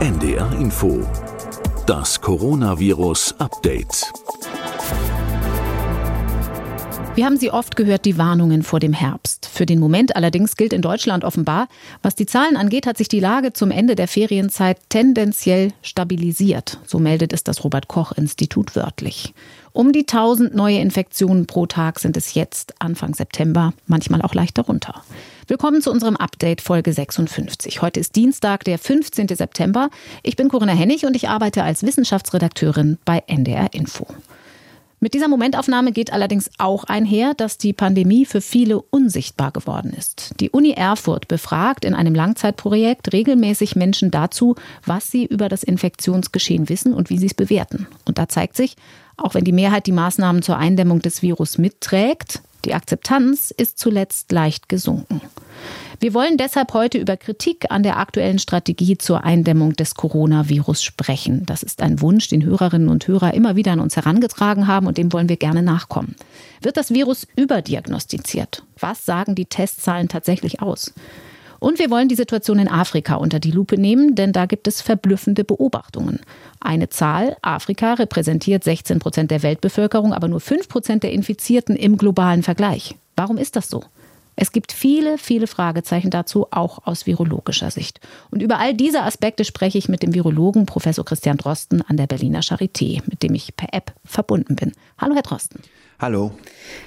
NDR Info. Das Coronavirus Update. Wir haben sie oft gehört, die Warnungen vor dem Herbst. Für den Moment allerdings gilt in Deutschland offenbar, was die Zahlen angeht, hat sich die Lage zum Ende der Ferienzeit tendenziell stabilisiert. So meldet es das Robert Koch Institut wörtlich. Um die 1000 neue Infektionen pro Tag sind es jetzt Anfang September, manchmal auch leicht darunter. Willkommen zu unserem Update Folge 56. Heute ist Dienstag, der 15. September. Ich bin Corinna Hennig und ich arbeite als Wissenschaftsredakteurin bei NDR Info. Mit dieser Momentaufnahme geht allerdings auch einher, dass die Pandemie für viele unsichtbar geworden ist. Die Uni Erfurt befragt in einem Langzeitprojekt regelmäßig Menschen dazu, was sie über das Infektionsgeschehen wissen und wie sie es bewerten. Und da zeigt sich, auch wenn die Mehrheit die Maßnahmen zur Eindämmung des Virus mitträgt, die Akzeptanz ist zuletzt leicht gesunken. Wir wollen deshalb heute über Kritik an der aktuellen Strategie zur Eindämmung des Coronavirus sprechen. Das ist ein Wunsch, den Hörerinnen und Hörer immer wieder an uns herangetragen haben und dem wollen wir gerne nachkommen. Wird das Virus überdiagnostiziert? Was sagen die Testzahlen tatsächlich aus? Und wir wollen die Situation in Afrika unter die Lupe nehmen, denn da gibt es verblüffende Beobachtungen. Eine Zahl, Afrika repräsentiert 16 Prozent der Weltbevölkerung, aber nur 5 Prozent der Infizierten im globalen Vergleich. Warum ist das so? Es gibt viele, viele Fragezeichen dazu, auch aus virologischer Sicht. Und über all diese Aspekte spreche ich mit dem Virologen Professor Christian Drosten an der Berliner Charité, mit dem ich per App verbunden bin. Hallo, Herr Drosten. Hallo.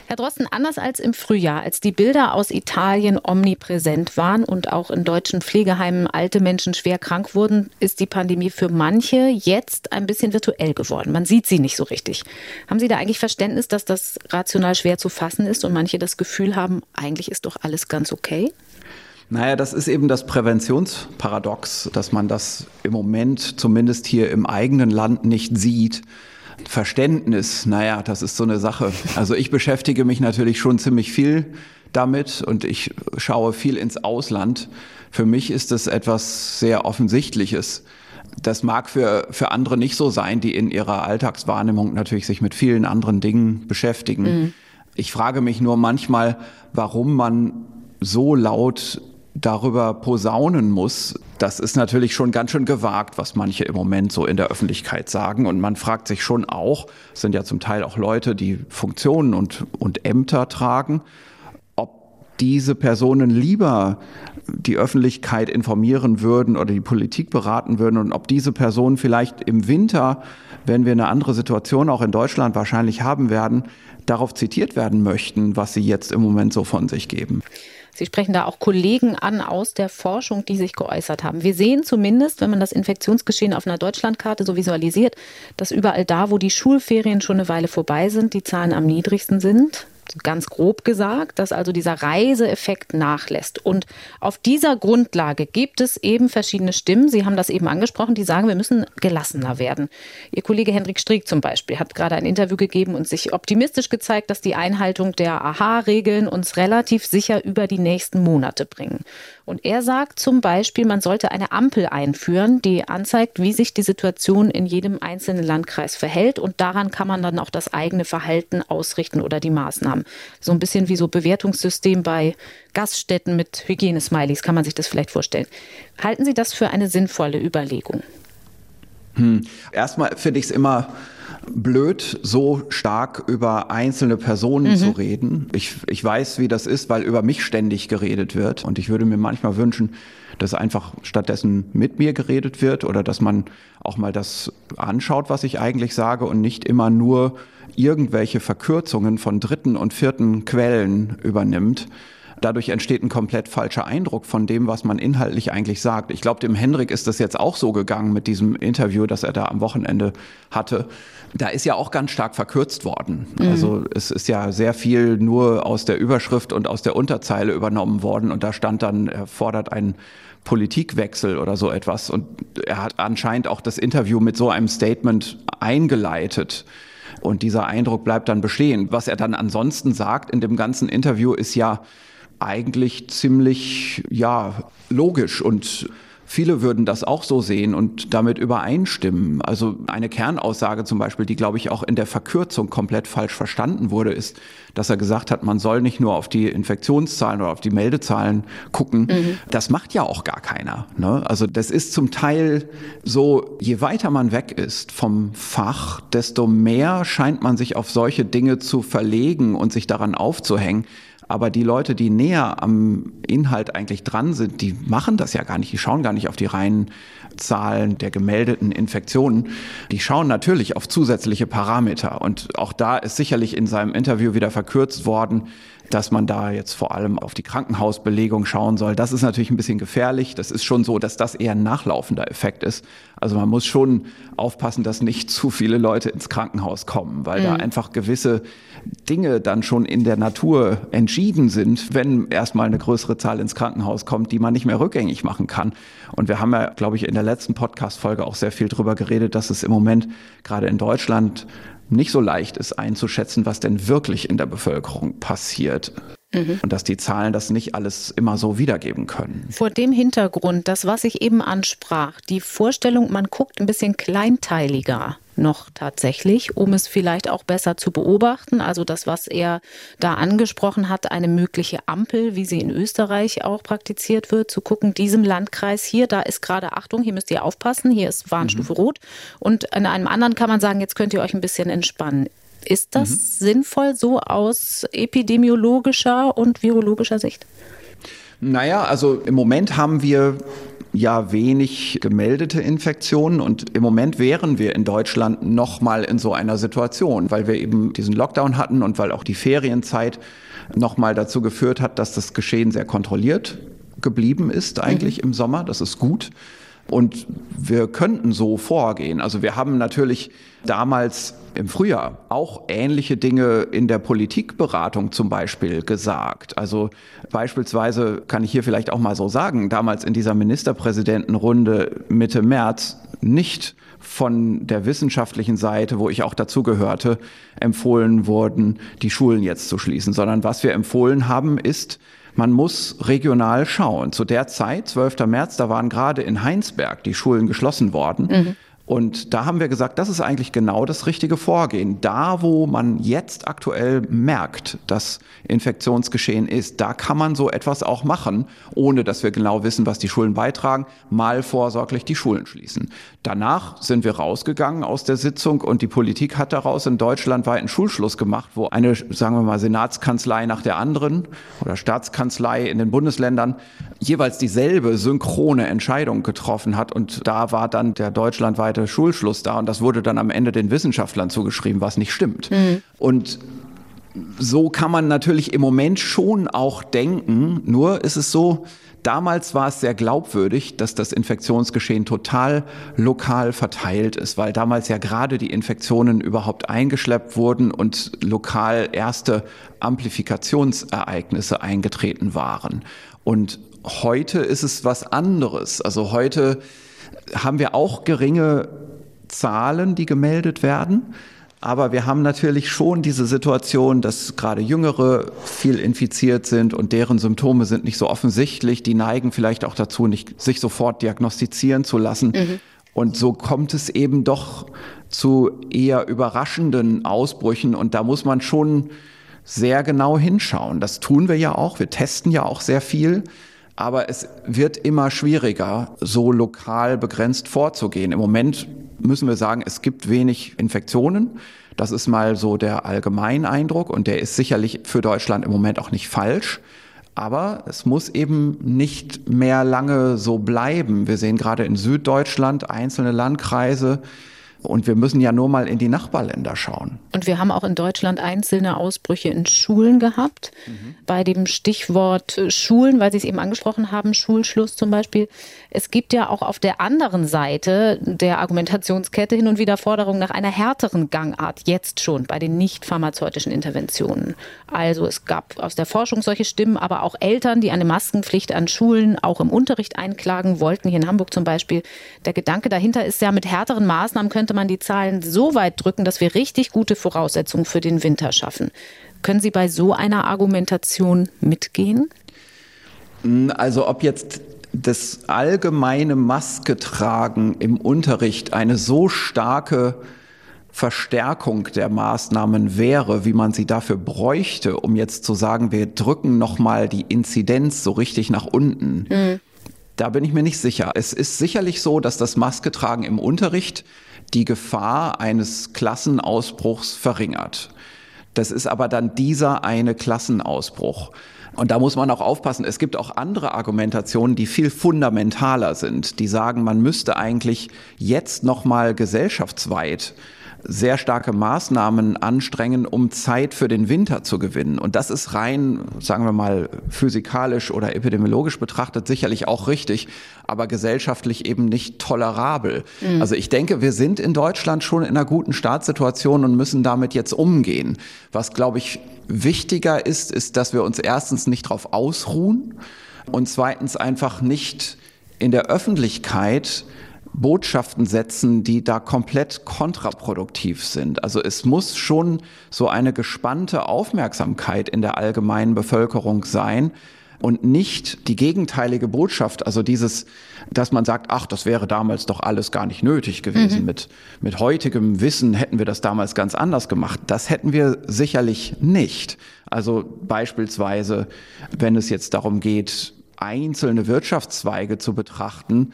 Herr Drosten, anders als im Frühjahr, als die Bilder aus Italien omnipräsent waren und auch in deutschen Pflegeheimen alte Menschen schwer krank wurden, ist die Pandemie für manche jetzt ein bisschen virtuell geworden. Man sieht sie nicht so richtig. Haben Sie da eigentlich Verständnis, dass das rational schwer zu fassen ist und manche das Gefühl haben, eigentlich ist doch alles ganz okay? Naja, das ist eben das Präventionsparadox, dass man das im Moment zumindest hier im eigenen Land nicht sieht. Verständnis, naja, das ist so eine Sache. Also ich beschäftige mich natürlich schon ziemlich viel damit und ich schaue viel ins Ausland. Für mich ist das etwas sehr Offensichtliches. Das mag für, für andere nicht so sein, die in ihrer Alltagswahrnehmung natürlich sich mit vielen anderen Dingen beschäftigen. Mhm. Ich frage mich nur manchmal, warum man so laut darüber posaunen muss, das ist natürlich schon ganz schön gewagt, was manche im Moment so in der Öffentlichkeit sagen. Und man fragt sich schon auch, es sind ja zum Teil auch Leute, die Funktionen und, und Ämter tragen, ob diese Personen lieber die Öffentlichkeit informieren würden oder die Politik beraten würden und ob diese Personen vielleicht im Winter, wenn wir eine andere Situation auch in Deutschland wahrscheinlich haben werden, darauf zitiert werden möchten, was sie jetzt im Moment so von sich geben. Sie sprechen da auch Kollegen an aus der Forschung, die sich geäußert haben. Wir sehen zumindest, wenn man das Infektionsgeschehen auf einer Deutschlandkarte so visualisiert, dass überall da, wo die Schulferien schon eine Weile vorbei sind, die Zahlen am niedrigsten sind ganz grob gesagt, dass also dieser Reiseeffekt nachlässt. Und auf dieser Grundlage gibt es eben verschiedene Stimmen. Sie haben das eben angesprochen, die sagen, wir müssen gelassener werden. Ihr Kollege Hendrik Strieg zum Beispiel hat gerade ein Interview gegeben und sich optimistisch gezeigt, dass die Einhaltung der AHA-Regeln uns relativ sicher über die nächsten Monate bringen. Und er sagt zum Beispiel, man sollte eine Ampel einführen, die anzeigt, wie sich die Situation in jedem einzelnen Landkreis verhält. Und daran kann man dann auch das eigene Verhalten ausrichten oder die Maßnahmen. So ein bisschen wie so Bewertungssystem bei Gaststätten mit Hygienesmileys, kann man sich das vielleicht vorstellen. Halten Sie das für eine sinnvolle Überlegung? Hm. Erstmal finde ich es immer blöd, so stark über einzelne Personen mhm. zu reden. Ich, ich weiß, wie das ist, weil über mich ständig geredet wird. Und ich würde mir manchmal wünschen, dass einfach stattdessen mit mir geredet wird oder dass man auch mal das anschaut, was ich eigentlich sage und nicht immer nur irgendwelche Verkürzungen von dritten und vierten Quellen übernimmt. Dadurch entsteht ein komplett falscher Eindruck von dem, was man inhaltlich eigentlich sagt. Ich glaube, dem Henrik ist das jetzt auch so gegangen mit diesem Interview, das er da am Wochenende hatte. Da ist ja auch ganz stark verkürzt worden. Mhm. Also es ist ja sehr viel nur aus der Überschrift und aus der Unterzeile übernommen worden und da stand dann, er fordert einen Politikwechsel oder so etwas. Und er hat anscheinend auch das Interview mit so einem Statement eingeleitet. Und dieser Eindruck bleibt dann bestehen. Was er dann ansonsten sagt in dem ganzen Interview ist ja, eigentlich ziemlich ja logisch und viele würden das auch so sehen und damit übereinstimmen. Also eine Kernaussage zum Beispiel, die glaube ich auch in der Verkürzung komplett falsch verstanden wurde, ist, dass er gesagt hat, man soll nicht nur auf die Infektionszahlen oder auf die Meldezahlen gucken. Mhm. Das macht ja auch gar keiner. Ne? Also das ist zum Teil so, je weiter man weg ist vom Fach, desto mehr scheint man sich auf solche Dinge zu verlegen und sich daran aufzuhängen. Aber die Leute, die näher am Inhalt eigentlich dran sind, die machen das ja gar nicht. Die schauen gar nicht auf die reinen Zahlen der gemeldeten Infektionen. Die schauen natürlich auf zusätzliche Parameter. Und auch da ist sicherlich in seinem Interview wieder verkürzt worden, dass man da jetzt vor allem auf die Krankenhausbelegung schauen soll. Das ist natürlich ein bisschen gefährlich. Das ist schon so, dass das eher ein nachlaufender Effekt ist. Also man muss schon aufpassen, dass nicht zu viele Leute ins Krankenhaus kommen, weil mhm. da einfach gewisse Dinge dann schon in der Natur entschieden sind, wenn erstmal eine größere Zahl ins Krankenhaus kommt, die man nicht mehr rückgängig machen kann. Und wir haben ja, glaube ich, in der letzten Podcast-Folge auch sehr viel darüber geredet, dass es im Moment gerade in Deutschland nicht so leicht ist einzuschätzen, was denn wirklich in der Bevölkerung passiert. Mhm. Und dass die Zahlen das nicht alles immer so wiedergeben können. Vor dem Hintergrund, das, was ich eben ansprach, die Vorstellung, man guckt ein bisschen kleinteiliger noch tatsächlich, um es vielleicht auch besser zu beobachten. Also das, was er da angesprochen hat, eine mögliche Ampel, wie sie in Österreich auch praktiziert wird, zu gucken, diesem Landkreis hier, da ist gerade Achtung, hier müsst ihr aufpassen, hier ist Warnstufe mhm. rot. Und an einem anderen kann man sagen, jetzt könnt ihr euch ein bisschen entspannen. Ist das mhm. sinnvoll so aus epidemiologischer und virologischer Sicht? Naja, also im Moment haben wir ja wenig gemeldete Infektionen und im Moment wären wir in Deutschland noch mal in so einer Situation, weil wir eben diesen Lockdown hatten und weil auch die Ferienzeit noch mal dazu geführt hat, dass das Geschehen sehr kontrolliert geblieben ist eigentlich mhm. im Sommer. Das ist gut. Und wir könnten so vorgehen. Also wir haben natürlich damals im Frühjahr auch ähnliche Dinge in der Politikberatung zum Beispiel gesagt. Also beispielsweise kann ich hier vielleicht auch mal so sagen, damals in dieser Ministerpräsidentenrunde Mitte März nicht von der wissenschaftlichen Seite, wo ich auch dazugehörte, empfohlen wurden, die Schulen jetzt zu schließen, sondern was wir empfohlen haben, ist, man muss regional schauen. Zu der Zeit, 12. März, da waren gerade in Heinsberg die Schulen geschlossen worden. Mhm. Und da haben wir gesagt, das ist eigentlich genau das richtige Vorgehen. Da, wo man jetzt aktuell merkt, dass Infektionsgeschehen ist, da kann man so etwas auch machen, ohne dass wir genau wissen, was die Schulen beitragen, mal vorsorglich die Schulen schließen. Danach sind wir rausgegangen aus der Sitzung und die Politik hat daraus in Deutschland weiten Schulschluss gemacht, wo eine, sagen wir mal, Senatskanzlei nach der anderen oder Staatskanzlei in den Bundesländern jeweils dieselbe synchrone Entscheidung getroffen hat. Und da war dann der deutschlandweite Schulschluss da und das wurde dann am Ende den Wissenschaftlern zugeschrieben, was nicht stimmt. Mhm. Und so kann man natürlich im Moment schon auch denken, nur ist es so, Damals war es sehr glaubwürdig, dass das Infektionsgeschehen total lokal verteilt ist, weil damals ja gerade die Infektionen überhaupt eingeschleppt wurden und lokal erste Amplifikationsereignisse eingetreten waren. Und heute ist es was anderes. Also heute haben wir auch geringe Zahlen, die gemeldet werden. Aber wir haben natürlich schon diese Situation, dass gerade Jüngere viel infiziert sind und deren Symptome sind nicht so offensichtlich. Die neigen vielleicht auch dazu, nicht sich sofort diagnostizieren zu lassen. Mhm. Und so kommt es eben doch zu eher überraschenden Ausbrüchen. Und da muss man schon sehr genau hinschauen. Das tun wir ja auch. Wir testen ja auch sehr viel. Aber es wird immer schwieriger, so lokal begrenzt vorzugehen. Im Moment müssen wir sagen, es gibt wenig Infektionen. Das ist mal so der Allgemeineindruck und der ist sicherlich für Deutschland im Moment auch nicht falsch. Aber es muss eben nicht mehr lange so bleiben. Wir sehen gerade in Süddeutschland einzelne Landkreise, und wir müssen ja nur mal in die Nachbarländer schauen. Und wir haben auch in Deutschland einzelne Ausbrüche in Schulen gehabt. Mhm. Bei dem Stichwort Schulen, weil Sie es eben angesprochen haben, Schulschluss zum Beispiel. Es gibt ja auch auf der anderen Seite der Argumentationskette hin und wieder Forderungen nach einer härteren Gangart, jetzt schon bei den nicht pharmazeutischen Interventionen. Also es gab aus der Forschung solche Stimmen, aber auch Eltern, die eine Maskenpflicht an Schulen auch im Unterricht einklagen wollten, hier in Hamburg zum Beispiel. Der Gedanke dahinter ist ja, mit härteren Maßnahmen könnte könnte man die Zahlen so weit drücken, dass wir richtig gute Voraussetzungen für den Winter schaffen. Können Sie bei so einer Argumentation mitgehen? Also ob jetzt das allgemeine Masketragen im Unterricht eine so starke Verstärkung der Maßnahmen wäre, wie man sie dafür bräuchte, um jetzt zu sagen, wir drücken nochmal die Inzidenz so richtig nach unten. Mhm. Da bin ich mir nicht sicher. Es ist sicherlich so, dass das Masketragen im Unterricht die Gefahr eines Klassenausbruchs verringert. Das ist aber dann dieser eine Klassenausbruch. Und da muss man auch aufpassen. Es gibt auch andere Argumentationen, die viel fundamentaler sind. Die sagen, man müsste eigentlich jetzt noch mal gesellschaftsweit sehr starke Maßnahmen anstrengen, um Zeit für den Winter zu gewinnen. Und das ist rein, sagen wir mal, physikalisch oder epidemiologisch betrachtet sicherlich auch richtig, aber gesellschaftlich eben nicht tolerabel. Mhm. Also ich denke, wir sind in Deutschland schon in einer guten Startsituation und müssen damit jetzt umgehen. Was, glaube ich, wichtiger ist, ist, dass wir uns erstens nicht darauf ausruhen und zweitens einfach nicht in der Öffentlichkeit Botschaften setzen, die da komplett kontraproduktiv sind. Also es muss schon so eine gespannte Aufmerksamkeit in der allgemeinen Bevölkerung sein und nicht die gegenteilige Botschaft, also dieses, dass man sagt, ach, das wäre damals doch alles gar nicht nötig gewesen. Mhm. Mit, mit heutigem Wissen hätten wir das damals ganz anders gemacht. Das hätten wir sicherlich nicht. Also beispielsweise, wenn es jetzt darum geht, einzelne Wirtschaftszweige zu betrachten,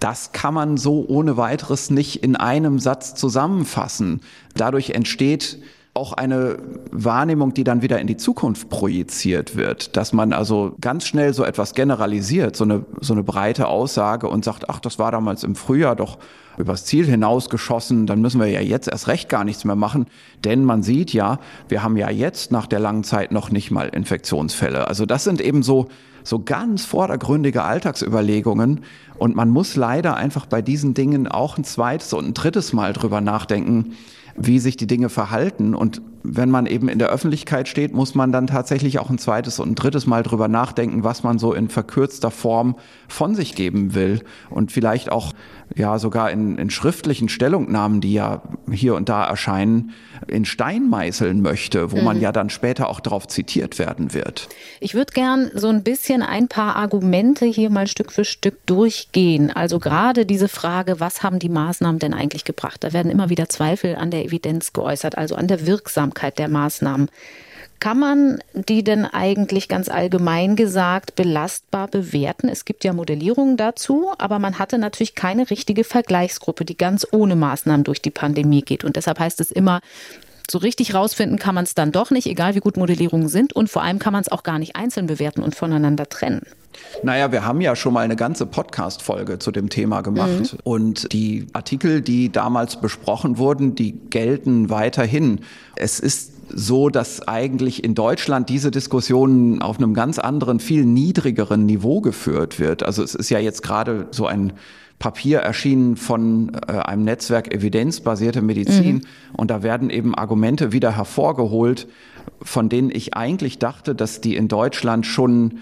das kann man so ohne weiteres nicht in einem Satz zusammenfassen. Dadurch entsteht auch eine Wahrnehmung, die dann wieder in die Zukunft projiziert wird, dass man also ganz schnell so etwas generalisiert, so eine, so eine breite Aussage und sagt, ach, das war damals im Frühjahr doch übers Ziel hinausgeschossen, dann müssen wir ja jetzt erst recht gar nichts mehr machen, denn man sieht ja, wir haben ja jetzt nach der langen Zeit noch nicht mal Infektionsfälle. Also das sind eben so so ganz vordergründige Alltagsüberlegungen. Und man muss leider einfach bei diesen Dingen auch ein zweites und ein drittes Mal drüber nachdenken, wie sich die Dinge verhalten. Und wenn man eben in der Öffentlichkeit steht, muss man dann tatsächlich auch ein zweites und ein drittes Mal drüber nachdenken, was man so in verkürzter Form von sich geben will. Und vielleicht auch ja sogar in, in schriftlichen Stellungnahmen, die ja hier und da erscheinen, in Stein meißeln möchte, wo mhm. man ja dann später auch darauf zitiert werden wird. Ich würde gern so ein bisschen ein paar Argumente hier mal Stück für Stück durchgehen. Also gerade diese Frage, was haben die Maßnahmen denn eigentlich gebracht? Da werden immer wieder Zweifel an der Evidenz geäußert, also an der Wirksamkeit der Maßnahmen. Kann man die denn eigentlich ganz allgemein gesagt belastbar bewerten? Es gibt ja Modellierungen dazu, aber man hatte natürlich keine richtige Vergleichsgruppe, die ganz ohne Maßnahmen durch die Pandemie geht. Und deshalb heißt es immer, so richtig rausfinden kann man es dann doch nicht, egal wie gut Modellierungen sind. Und vor allem kann man es auch gar nicht einzeln bewerten und voneinander trennen. Naja, wir haben ja schon mal eine ganze Podcast-Folge zu dem Thema gemacht. Mhm. Und die Artikel, die damals besprochen wurden, die gelten weiterhin. Es ist so, dass eigentlich in Deutschland diese Diskussion auf einem ganz anderen, viel niedrigeren Niveau geführt wird. Also es ist ja jetzt gerade so ein Papier erschienen von äh, einem Netzwerk evidenzbasierte Medizin mhm. und da werden eben Argumente wieder hervorgeholt, von denen ich eigentlich dachte, dass die in Deutschland schon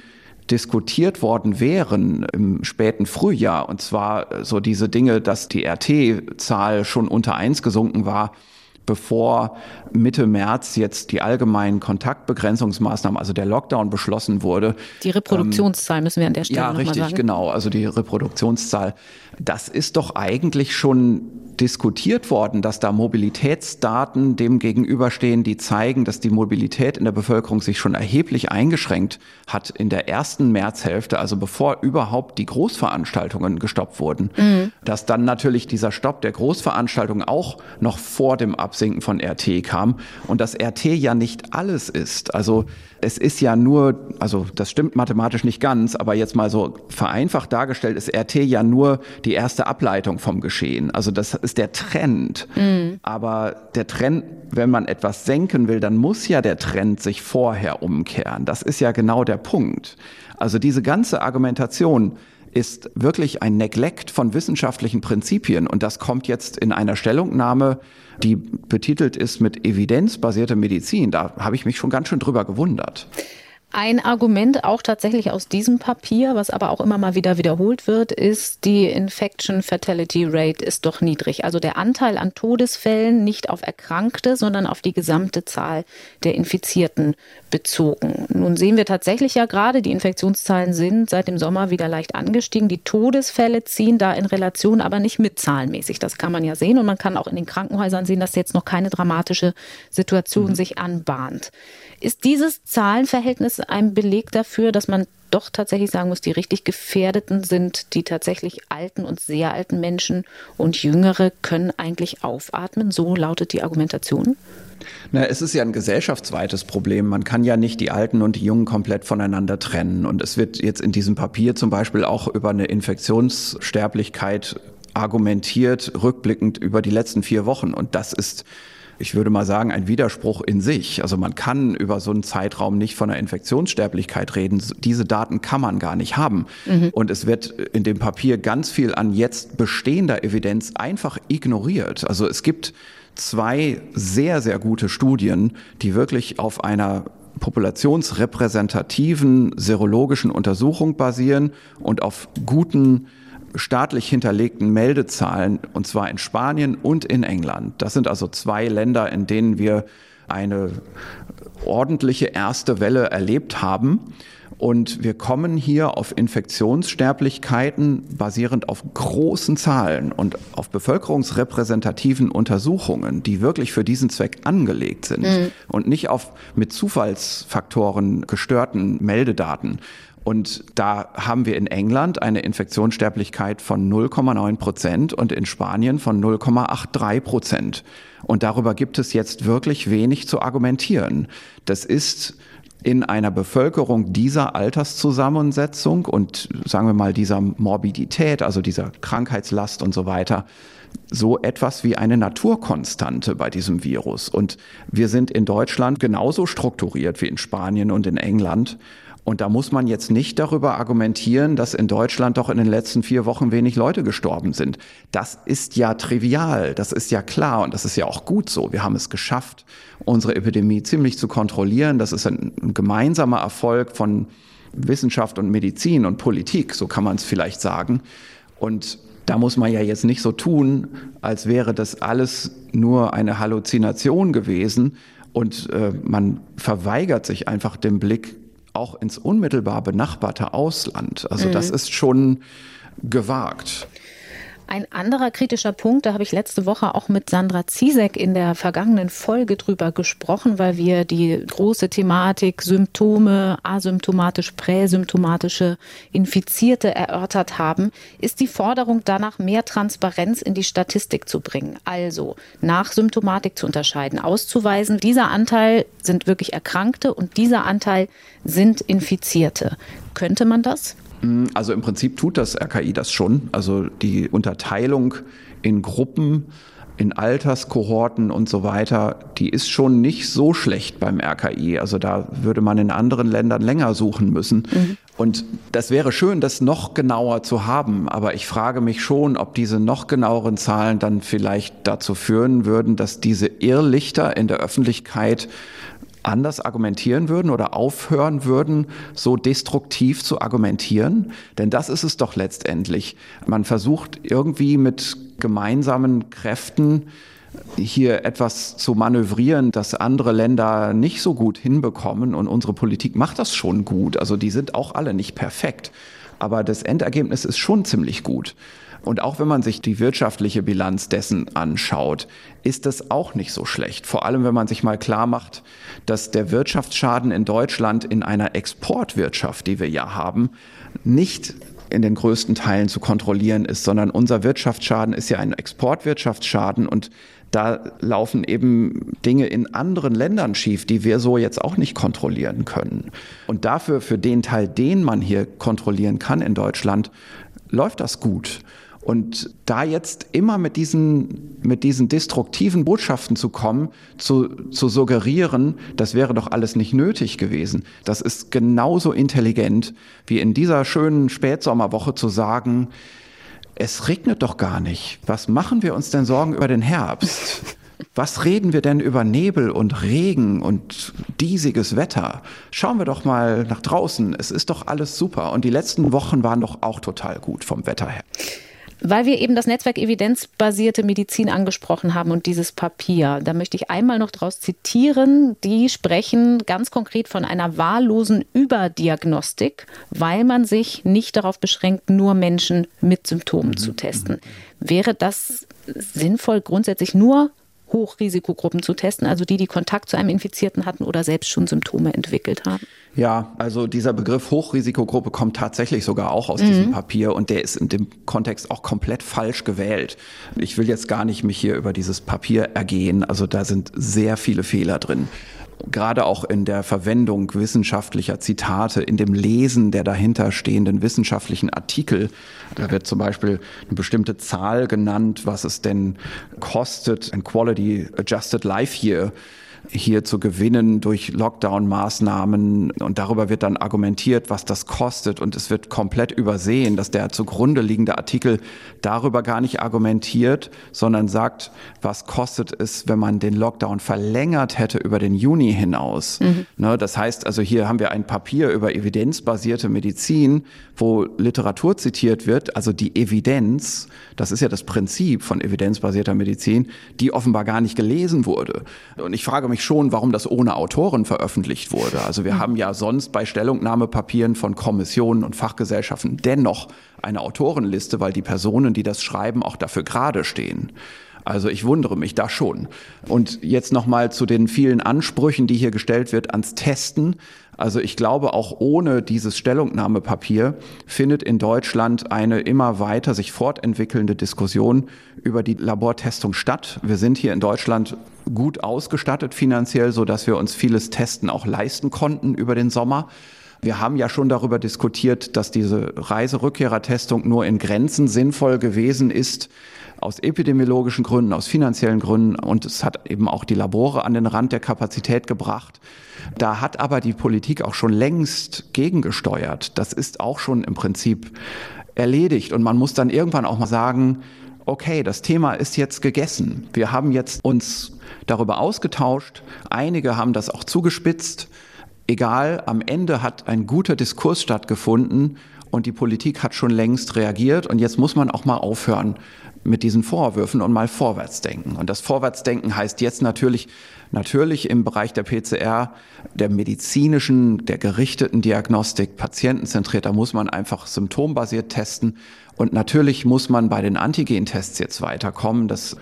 diskutiert worden wären im späten Frühjahr. Und zwar so diese Dinge, dass die RT-Zahl schon unter eins gesunken war bevor Mitte März jetzt die allgemeinen Kontaktbegrenzungsmaßnahmen, also der Lockdown beschlossen wurde. Die Reproduktionszahl müssen wir an der Stelle ja, richtig, sagen. genau. Also die Reproduktionszahl. Das ist doch eigentlich schon diskutiert worden, dass da Mobilitätsdaten dem gegenüberstehen, die zeigen, dass die Mobilität in der Bevölkerung sich schon erheblich eingeschränkt hat in der ersten Märzhälfte, also bevor überhaupt die Großveranstaltungen gestoppt wurden. Mhm. Dass dann natürlich dieser Stopp der Großveranstaltungen auch noch vor dem Absinken von RT kam und dass RT ja nicht alles ist. Also es ist ja nur, also das stimmt mathematisch nicht ganz, aber jetzt mal so vereinfacht dargestellt ist RT ja nur die erste Ableitung vom Geschehen. Also das ist der Trend. Mhm. Aber der Trend, wenn man etwas senken will, dann muss ja der Trend sich vorher umkehren. Das ist ja genau der Punkt. Also diese ganze Argumentation, ist wirklich ein Neglect von wissenschaftlichen Prinzipien. Und das kommt jetzt in einer Stellungnahme, die betitelt ist mit evidenzbasierte Medizin. Da habe ich mich schon ganz schön drüber gewundert. Ein Argument auch tatsächlich aus diesem Papier, was aber auch immer mal wieder wiederholt wird, ist, die Infection Fatality Rate ist doch niedrig. Also der Anteil an Todesfällen nicht auf Erkrankte, sondern auf die gesamte Zahl der Infizierten bezogen. Nun sehen wir tatsächlich ja gerade, die Infektionszahlen sind seit dem Sommer wieder leicht angestiegen. Die Todesfälle ziehen da in Relation aber nicht mit zahlenmäßig. Das kann man ja sehen und man kann auch in den Krankenhäusern sehen, dass jetzt noch keine dramatische Situation mhm. sich anbahnt. Ist dieses Zahlenverhältnis ein Beleg dafür, dass man doch tatsächlich sagen muss, die richtig Gefährdeten sind die tatsächlich alten und sehr alten Menschen und Jüngere können eigentlich aufatmen? So lautet die Argumentation. Na, es ist ja ein gesellschaftsweites Problem. Man kann ja nicht die Alten und die Jungen komplett voneinander trennen. Und es wird jetzt in diesem Papier zum Beispiel auch über eine Infektionssterblichkeit argumentiert, rückblickend über die letzten vier Wochen. Und das ist ich würde mal sagen, ein Widerspruch in sich. Also man kann über so einen Zeitraum nicht von einer Infektionssterblichkeit reden. Diese Daten kann man gar nicht haben. Mhm. Und es wird in dem Papier ganz viel an jetzt bestehender Evidenz einfach ignoriert. Also es gibt zwei sehr, sehr gute Studien, die wirklich auf einer populationsrepräsentativen serologischen Untersuchung basieren und auf guten staatlich hinterlegten Meldezahlen, und zwar in Spanien und in England. Das sind also zwei Länder, in denen wir eine ordentliche erste Welle erlebt haben. Und wir kommen hier auf Infektionssterblichkeiten basierend auf großen Zahlen und auf bevölkerungsrepräsentativen Untersuchungen, die wirklich für diesen Zweck angelegt sind mhm. und nicht auf mit Zufallsfaktoren gestörten Meldedaten. Und da haben wir in England eine Infektionssterblichkeit von 0,9 Prozent und in Spanien von 0,83 Prozent. Und darüber gibt es jetzt wirklich wenig zu argumentieren. Das ist in einer Bevölkerung dieser Alterszusammensetzung und sagen wir mal dieser Morbidität, also dieser Krankheitslast und so weiter, so etwas wie eine Naturkonstante bei diesem Virus. Und wir sind in Deutschland genauso strukturiert wie in Spanien und in England. Und da muss man jetzt nicht darüber argumentieren, dass in Deutschland doch in den letzten vier Wochen wenig Leute gestorben sind. Das ist ja trivial, das ist ja klar und das ist ja auch gut so. Wir haben es geschafft, unsere Epidemie ziemlich zu kontrollieren. Das ist ein, ein gemeinsamer Erfolg von Wissenschaft und Medizin und Politik, so kann man es vielleicht sagen. Und da muss man ja jetzt nicht so tun, als wäre das alles nur eine Halluzination gewesen und äh, man verweigert sich einfach dem Blick auch ins unmittelbar benachbarte Ausland. Also mhm. das ist schon gewagt. Ein anderer kritischer Punkt, da habe ich letzte Woche auch mit Sandra Ziesek in der vergangenen Folge drüber gesprochen, weil wir die große Thematik Symptome, asymptomatisch, präsymptomatische Infizierte erörtert haben, ist die Forderung danach, mehr Transparenz in die Statistik zu bringen. Also nach Symptomatik zu unterscheiden, auszuweisen, dieser Anteil sind wirklich Erkrankte und dieser Anteil sind Infizierte. Könnte man das? Mm, also im Prinzip tut das RKI das schon. Also die Unterteilung in Gruppen, in Alterskohorten und so weiter, die ist schon nicht so schlecht beim RKI. Also da würde man in anderen Ländern länger suchen müssen. Mhm. Und das wäre schön, das noch genauer zu haben. Aber ich frage mich schon, ob diese noch genaueren Zahlen dann vielleicht dazu führen würden, dass diese Irrlichter in der Öffentlichkeit anders argumentieren würden oder aufhören würden, so destruktiv zu argumentieren. Denn das ist es doch letztendlich. Man versucht irgendwie mit gemeinsamen Kräften hier etwas zu manövrieren, das andere Länder nicht so gut hinbekommen. Und unsere Politik macht das schon gut. Also die sind auch alle nicht perfekt. Aber das Endergebnis ist schon ziemlich gut. Und auch wenn man sich die wirtschaftliche Bilanz dessen anschaut, ist das auch nicht so schlecht. Vor allem, wenn man sich mal klar macht, dass der Wirtschaftsschaden in Deutschland in einer Exportwirtschaft, die wir ja haben, nicht in den größten Teilen zu kontrollieren ist, sondern unser Wirtschaftsschaden ist ja ein Exportwirtschaftsschaden und da laufen eben Dinge in anderen Ländern schief, die wir so jetzt auch nicht kontrollieren können. Und dafür, für den Teil, den man hier kontrollieren kann in Deutschland, läuft das gut. Und da jetzt immer mit diesen, mit diesen destruktiven Botschaften zu kommen, zu, zu suggerieren, das wäre doch alles nicht nötig gewesen, das ist genauso intelligent, wie in dieser schönen Spätsommerwoche zu sagen, es regnet doch gar nicht. Was machen wir uns denn Sorgen über den Herbst? Was reden wir denn über Nebel und Regen und diesiges Wetter? Schauen wir doch mal nach draußen. Es ist doch alles super. Und die letzten Wochen waren doch auch total gut vom Wetter her. Weil wir eben das Netzwerk evidenzbasierte Medizin angesprochen haben und dieses Papier, da möchte ich einmal noch daraus zitieren. Die sprechen ganz konkret von einer wahllosen Überdiagnostik, weil man sich nicht darauf beschränkt, nur Menschen mit Symptomen zu testen. Wäre das sinnvoll, grundsätzlich nur Hochrisikogruppen zu testen, also die, die Kontakt zu einem Infizierten hatten oder selbst schon Symptome entwickelt haben. Ja, also dieser Begriff Hochrisikogruppe kommt tatsächlich sogar auch aus mhm. diesem Papier und der ist in dem Kontext auch komplett falsch gewählt. Ich will jetzt gar nicht mich hier über dieses Papier ergehen, also da sind sehr viele Fehler drin gerade auch in der Verwendung wissenschaftlicher Zitate, in dem Lesen der dahinter stehenden wissenschaftlichen Artikel. Da wird zum Beispiel eine bestimmte Zahl genannt, was es denn kostet, ein Quality Adjusted Life Year hier zu gewinnen durch Lockdown-Maßnahmen. Und darüber wird dann argumentiert, was das kostet. Und es wird komplett übersehen, dass der zugrunde liegende Artikel darüber gar nicht argumentiert, sondern sagt, was kostet es, wenn man den Lockdown verlängert hätte über den Juni hinaus. Mhm. Ne, das heißt also, hier haben wir ein Papier über evidenzbasierte Medizin, wo Literatur zitiert wird, also die Evidenz, das ist ja das Prinzip von evidenzbasierter Medizin, die offenbar gar nicht gelesen wurde. Und ich frage mich schon, warum das ohne Autoren veröffentlicht wurde. Also wir mhm. haben ja sonst bei Stellungnahmepapieren von Kommissionen und Fachgesellschaften dennoch eine Autorenliste, weil die Personen, die das schreiben, auch dafür gerade stehen. Also ich wundere mich da schon. Und jetzt nochmal zu den vielen Ansprüchen, die hier gestellt wird ans Testen. Also ich glaube, auch ohne dieses Stellungnahmepapier findet in Deutschland eine immer weiter sich fortentwickelnde Diskussion über die Labortestung statt. Wir sind hier in Deutschland gut ausgestattet finanziell, so dass wir uns vieles Testen auch leisten konnten über den Sommer. Wir haben ja schon darüber diskutiert, dass diese Reiserückkehrertestung nur in Grenzen sinnvoll gewesen ist aus epidemiologischen Gründen, aus finanziellen Gründen und es hat eben auch die Labore an den Rand der Kapazität gebracht. Da hat aber die Politik auch schon längst gegengesteuert. Das ist auch schon im Prinzip erledigt und man muss dann irgendwann auch mal sagen, okay, das Thema ist jetzt gegessen. Wir haben jetzt uns darüber ausgetauscht. Einige haben das auch zugespitzt. Egal, am Ende hat ein guter Diskurs stattgefunden und die Politik hat schon längst reagiert und jetzt muss man auch mal aufhören, mit diesen Vorwürfen und mal vorwärts denken. Und das Vorwärtsdenken heißt jetzt natürlich, natürlich im Bereich der PCR, der medizinischen, der gerichteten Diagnostik, patientenzentriert, da muss man einfach symptombasiert testen. Und natürlich muss man bei den Antigentests jetzt weiterkommen. Das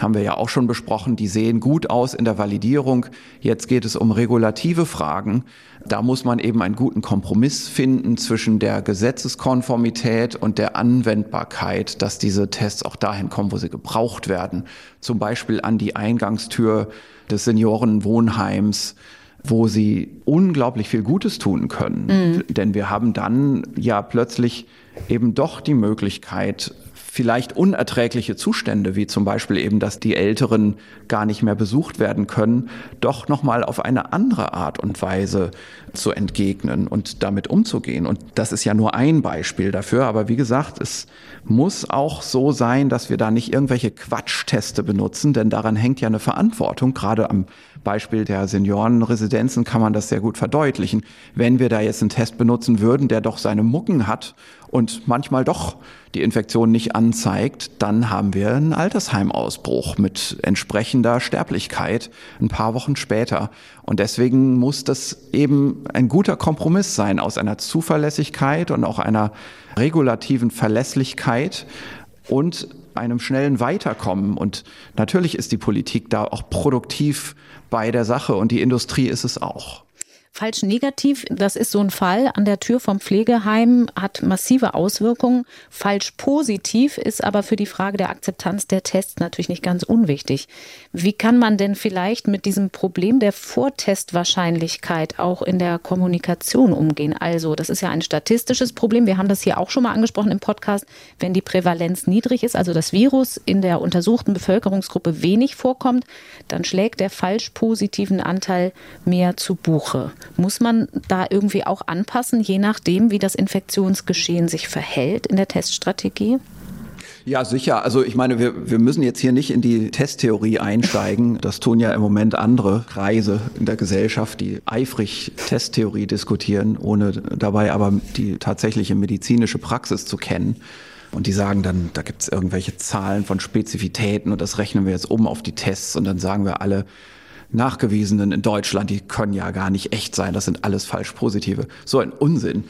haben wir ja auch schon besprochen, die sehen gut aus in der Validierung. Jetzt geht es um regulative Fragen. Da muss man eben einen guten Kompromiss finden zwischen der Gesetzeskonformität und der Anwendbarkeit, dass diese Tests auch dahin kommen, wo sie gebraucht werden. Zum Beispiel an die Eingangstür des Seniorenwohnheims wo sie unglaublich viel Gutes tun können. Mhm. Denn wir haben dann ja plötzlich eben doch die Möglichkeit, vielleicht unerträgliche Zustände, wie zum Beispiel eben, dass die Älteren gar nicht mehr besucht werden können, doch nochmal auf eine andere Art und Weise zu entgegnen und damit umzugehen. Und das ist ja nur ein Beispiel dafür. Aber wie gesagt, es muss auch so sein, dass wir da nicht irgendwelche Quatschteste benutzen, denn daran hängt ja eine Verantwortung. Gerade am Beispiel der Seniorenresidenzen kann man das sehr gut verdeutlichen. Wenn wir da jetzt einen Test benutzen würden, der doch seine Mucken hat und manchmal doch die Infektion nicht anzeigt, dann haben wir einen Altersheimausbruch mit entsprechender Sterblichkeit ein paar Wochen später. Und deswegen muss das eben ein guter Kompromiss sein aus einer Zuverlässigkeit und auch einer regulativen Verlässlichkeit und einem schnellen Weiterkommen. Und natürlich ist die Politik da auch produktiv bei der Sache und die Industrie ist es auch. Falsch negativ, das ist so ein Fall an der Tür vom Pflegeheim, hat massive Auswirkungen. Falsch positiv ist aber für die Frage der Akzeptanz der Tests natürlich nicht ganz unwichtig. Wie kann man denn vielleicht mit diesem Problem der Vortestwahrscheinlichkeit auch in der Kommunikation umgehen? Also, das ist ja ein statistisches Problem. Wir haben das hier auch schon mal angesprochen im Podcast. Wenn die Prävalenz niedrig ist, also das Virus in der untersuchten Bevölkerungsgruppe wenig vorkommt, dann schlägt der falsch positiven Anteil mehr zu Buche. Muss man da irgendwie auch anpassen, je nachdem, wie das Infektionsgeschehen sich verhält in der Teststrategie? Ja, sicher. Also ich meine, wir, wir müssen jetzt hier nicht in die Testtheorie einsteigen. Das tun ja im Moment andere Kreise in der Gesellschaft, die eifrig Testtheorie diskutieren, ohne dabei aber die tatsächliche medizinische Praxis zu kennen. Und die sagen dann, da gibt es irgendwelche Zahlen von Spezifitäten und das rechnen wir jetzt um auf die Tests und dann sagen wir alle, nachgewiesenen in Deutschland, die können ja gar nicht echt sein, das sind alles falsch positive. So ein Unsinn.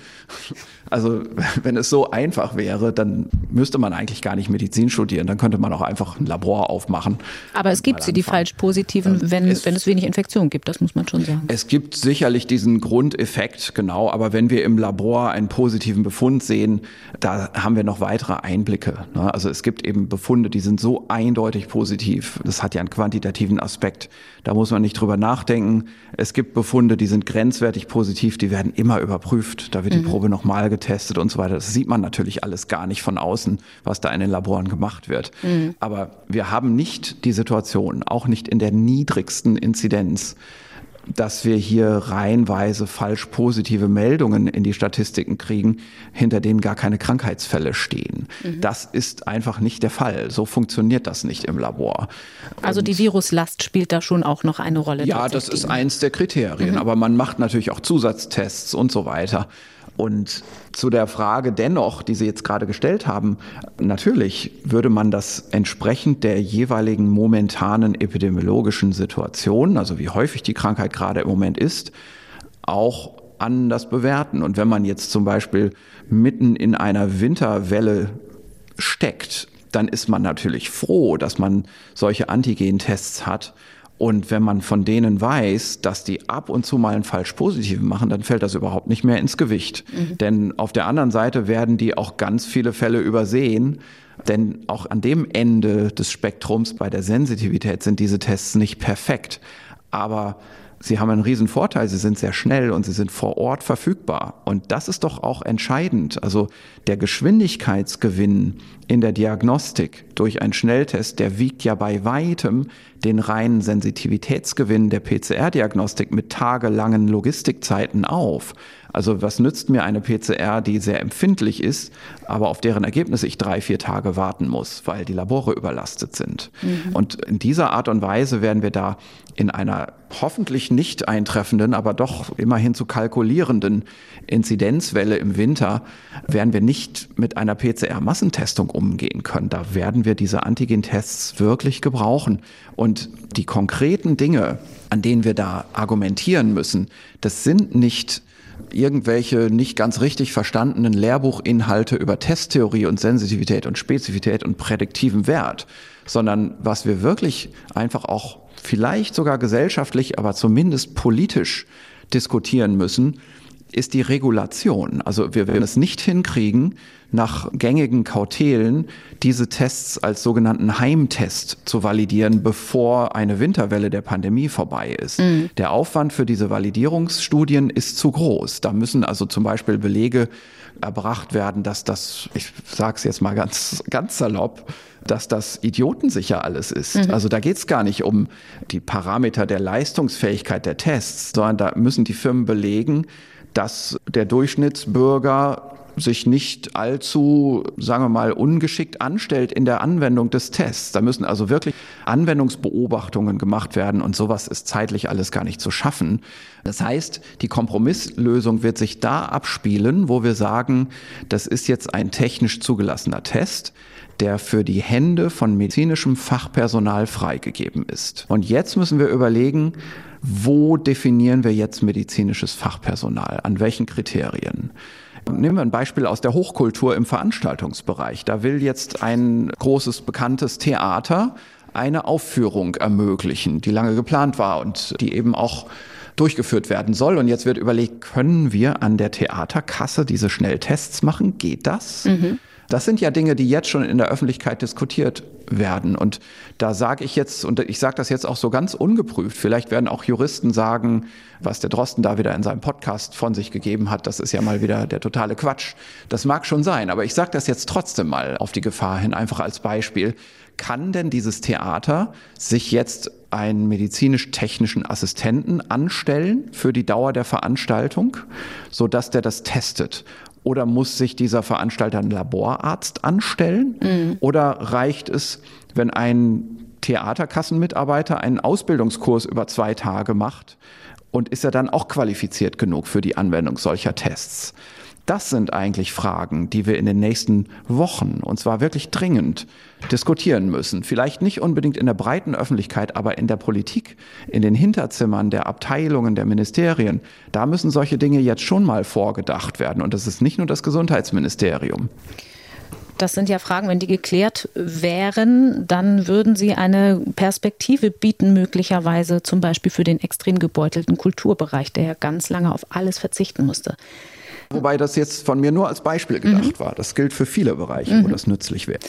Also wenn es so einfach wäre, dann müsste man eigentlich gar nicht Medizin studieren, dann könnte man auch einfach ein Labor aufmachen. Aber es gibt sie, die falsch positiven, wenn es, wenn es wenig Infektion gibt, das muss man schon sagen. Es gibt sicherlich diesen Grundeffekt, genau, aber wenn wir im Labor einen positiven Befund sehen, da haben wir noch weitere Einblicke. Ne? Also es gibt eben Befunde, die sind so eindeutig positiv. Das hat ja einen quantitativen Aspekt. Da muss man nicht drüber nachdenken. Es gibt Befunde, die sind grenzwertig positiv, die werden immer überprüft. Da wird die mhm. Probe nochmal getestet und so weiter. Das sieht man natürlich alles gar nicht von außen, was da in den Laboren gemacht wird. Mhm. Aber wir haben nicht die Situation, auch nicht in der niedrigsten Inzidenz, dass wir hier reihenweise falsch positive Meldungen in die Statistiken kriegen, hinter denen gar keine Krankheitsfälle stehen. Mhm. Das ist einfach nicht der Fall. So funktioniert das nicht im Labor. Also Und die Viruslast spielt da schon auch noch eine Rolle. Ja, das ist eins der Kriterien. Mhm. Aber man macht natürlich auch Zusatztests und so weiter. Und zu der Frage dennoch, die Sie jetzt gerade gestellt haben, natürlich würde man das entsprechend der jeweiligen momentanen epidemiologischen Situation, also wie häufig die Krankheit gerade im Moment ist, auch anders bewerten. Und wenn man jetzt zum Beispiel mitten in einer Winterwelle steckt, dann ist man natürlich froh, dass man solche Antigentests hat und wenn man von denen weiß, dass die ab und zu mal einen falsch positiven machen, dann fällt das überhaupt nicht mehr ins Gewicht. Mhm. Denn auf der anderen Seite werden die auch ganz viele Fälle übersehen. Denn auch an dem Ende des Spektrums bei der Sensitivität sind diese Tests nicht perfekt. Aber sie haben einen riesen Vorteil, sie sind sehr schnell und sie sind vor Ort verfügbar. Und das ist doch auch entscheidend. Also der Geschwindigkeitsgewinn in der Diagnostik durch einen Schnelltest, der wiegt ja bei weitem den reinen Sensitivitätsgewinn der PCR-Diagnostik mit tagelangen Logistikzeiten auf. Also was nützt mir eine PCR, die sehr empfindlich ist, aber auf deren Ergebnis ich drei, vier Tage warten muss, weil die Labore überlastet sind. Mhm. Und in dieser Art und Weise werden wir da in einer hoffentlich nicht eintreffenden, aber doch immerhin zu kalkulierenden Inzidenzwelle im Winter, werden wir nicht mit einer PCR-Massentestung umgehen können. Da werden wir diese Antigen-Tests wirklich gebrauchen. Und die konkreten Dinge, an denen wir da argumentieren müssen, das sind nicht irgendwelche nicht ganz richtig verstandenen Lehrbuchinhalte über Testtheorie und Sensitivität und Spezifität und prädiktiven Wert, sondern was wir wirklich einfach auch vielleicht sogar gesellschaftlich, aber zumindest politisch diskutieren müssen, ist die Regulation. Also wir werden es nicht hinkriegen, nach gängigen Kautelen diese Tests als sogenannten Heimtest zu validieren, bevor eine Winterwelle der Pandemie vorbei ist. Mhm. Der Aufwand für diese Validierungsstudien ist zu groß. Da müssen also zum Beispiel Belege erbracht werden, dass das, ich sage es jetzt mal ganz, ganz salopp, dass das idiotensicher alles ist. Mhm. Also da geht es gar nicht um die Parameter der Leistungsfähigkeit der Tests, sondern da müssen die Firmen belegen, dass der Durchschnittsbürger sich nicht allzu, sagen wir mal, ungeschickt anstellt in der Anwendung des Tests. Da müssen also wirklich Anwendungsbeobachtungen gemacht werden und sowas ist zeitlich alles gar nicht zu schaffen. Das heißt, die Kompromisslösung wird sich da abspielen, wo wir sagen, das ist jetzt ein technisch zugelassener Test der für die Hände von medizinischem Fachpersonal freigegeben ist. Und jetzt müssen wir überlegen, wo definieren wir jetzt medizinisches Fachpersonal? An welchen Kriterien? Nehmen wir ein Beispiel aus der Hochkultur im Veranstaltungsbereich. Da will jetzt ein großes, bekanntes Theater eine Aufführung ermöglichen, die lange geplant war und die eben auch durchgeführt werden soll. Und jetzt wird überlegt, können wir an der Theaterkasse diese Schnelltests machen? Geht das? Mhm. Das sind ja Dinge, die jetzt schon in der Öffentlichkeit diskutiert werden. Und da sage ich jetzt, und ich sage das jetzt auch so ganz ungeprüft, vielleicht werden auch Juristen sagen, was der Drosten da wieder in seinem Podcast von sich gegeben hat, das ist ja mal wieder der totale Quatsch. Das mag schon sein, aber ich sage das jetzt trotzdem mal auf die Gefahr hin, einfach als Beispiel. Kann denn dieses Theater sich jetzt einen medizinisch-technischen Assistenten anstellen für die Dauer der Veranstaltung, so dass der das testet? Oder muss sich dieser Veranstalter einen Laborarzt anstellen? Mhm. Oder reicht es, wenn ein Theaterkassenmitarbeiter einen Ausbildungskurs über zwei Tage macht? Und ist er dann auch qualifiziert genug für die Anwendung solcher Tests? Das sind eigentlich Fragen, die wir in den nächsten Wochen, und zwar wirklich dringend, diskutieren müssen. Vielleicht nicht unbedingt in der breiten Öffentlichkeit, aber in der Politik, in den Hinterzimmern der Abteilungen, der Ministerien. Da müssen solche Dinge jetzt schon mal vorgedacht werden. Und das ist nicht nur das Gesundheitsministerium. Das sind ja Fragen, wenn die geklärt wären, dann würden sie eine Perspektive bieten, möglicherweise zum Beispiel für den extrem gebeutelten Kulturbereich, der ja ganz lange auf alles verzichten musste. Wobei das jetzt von mir nur als Beispiel gedacht mhm. war. Das gilt für viele Bereiche, mhm. wo das nützlich wäre.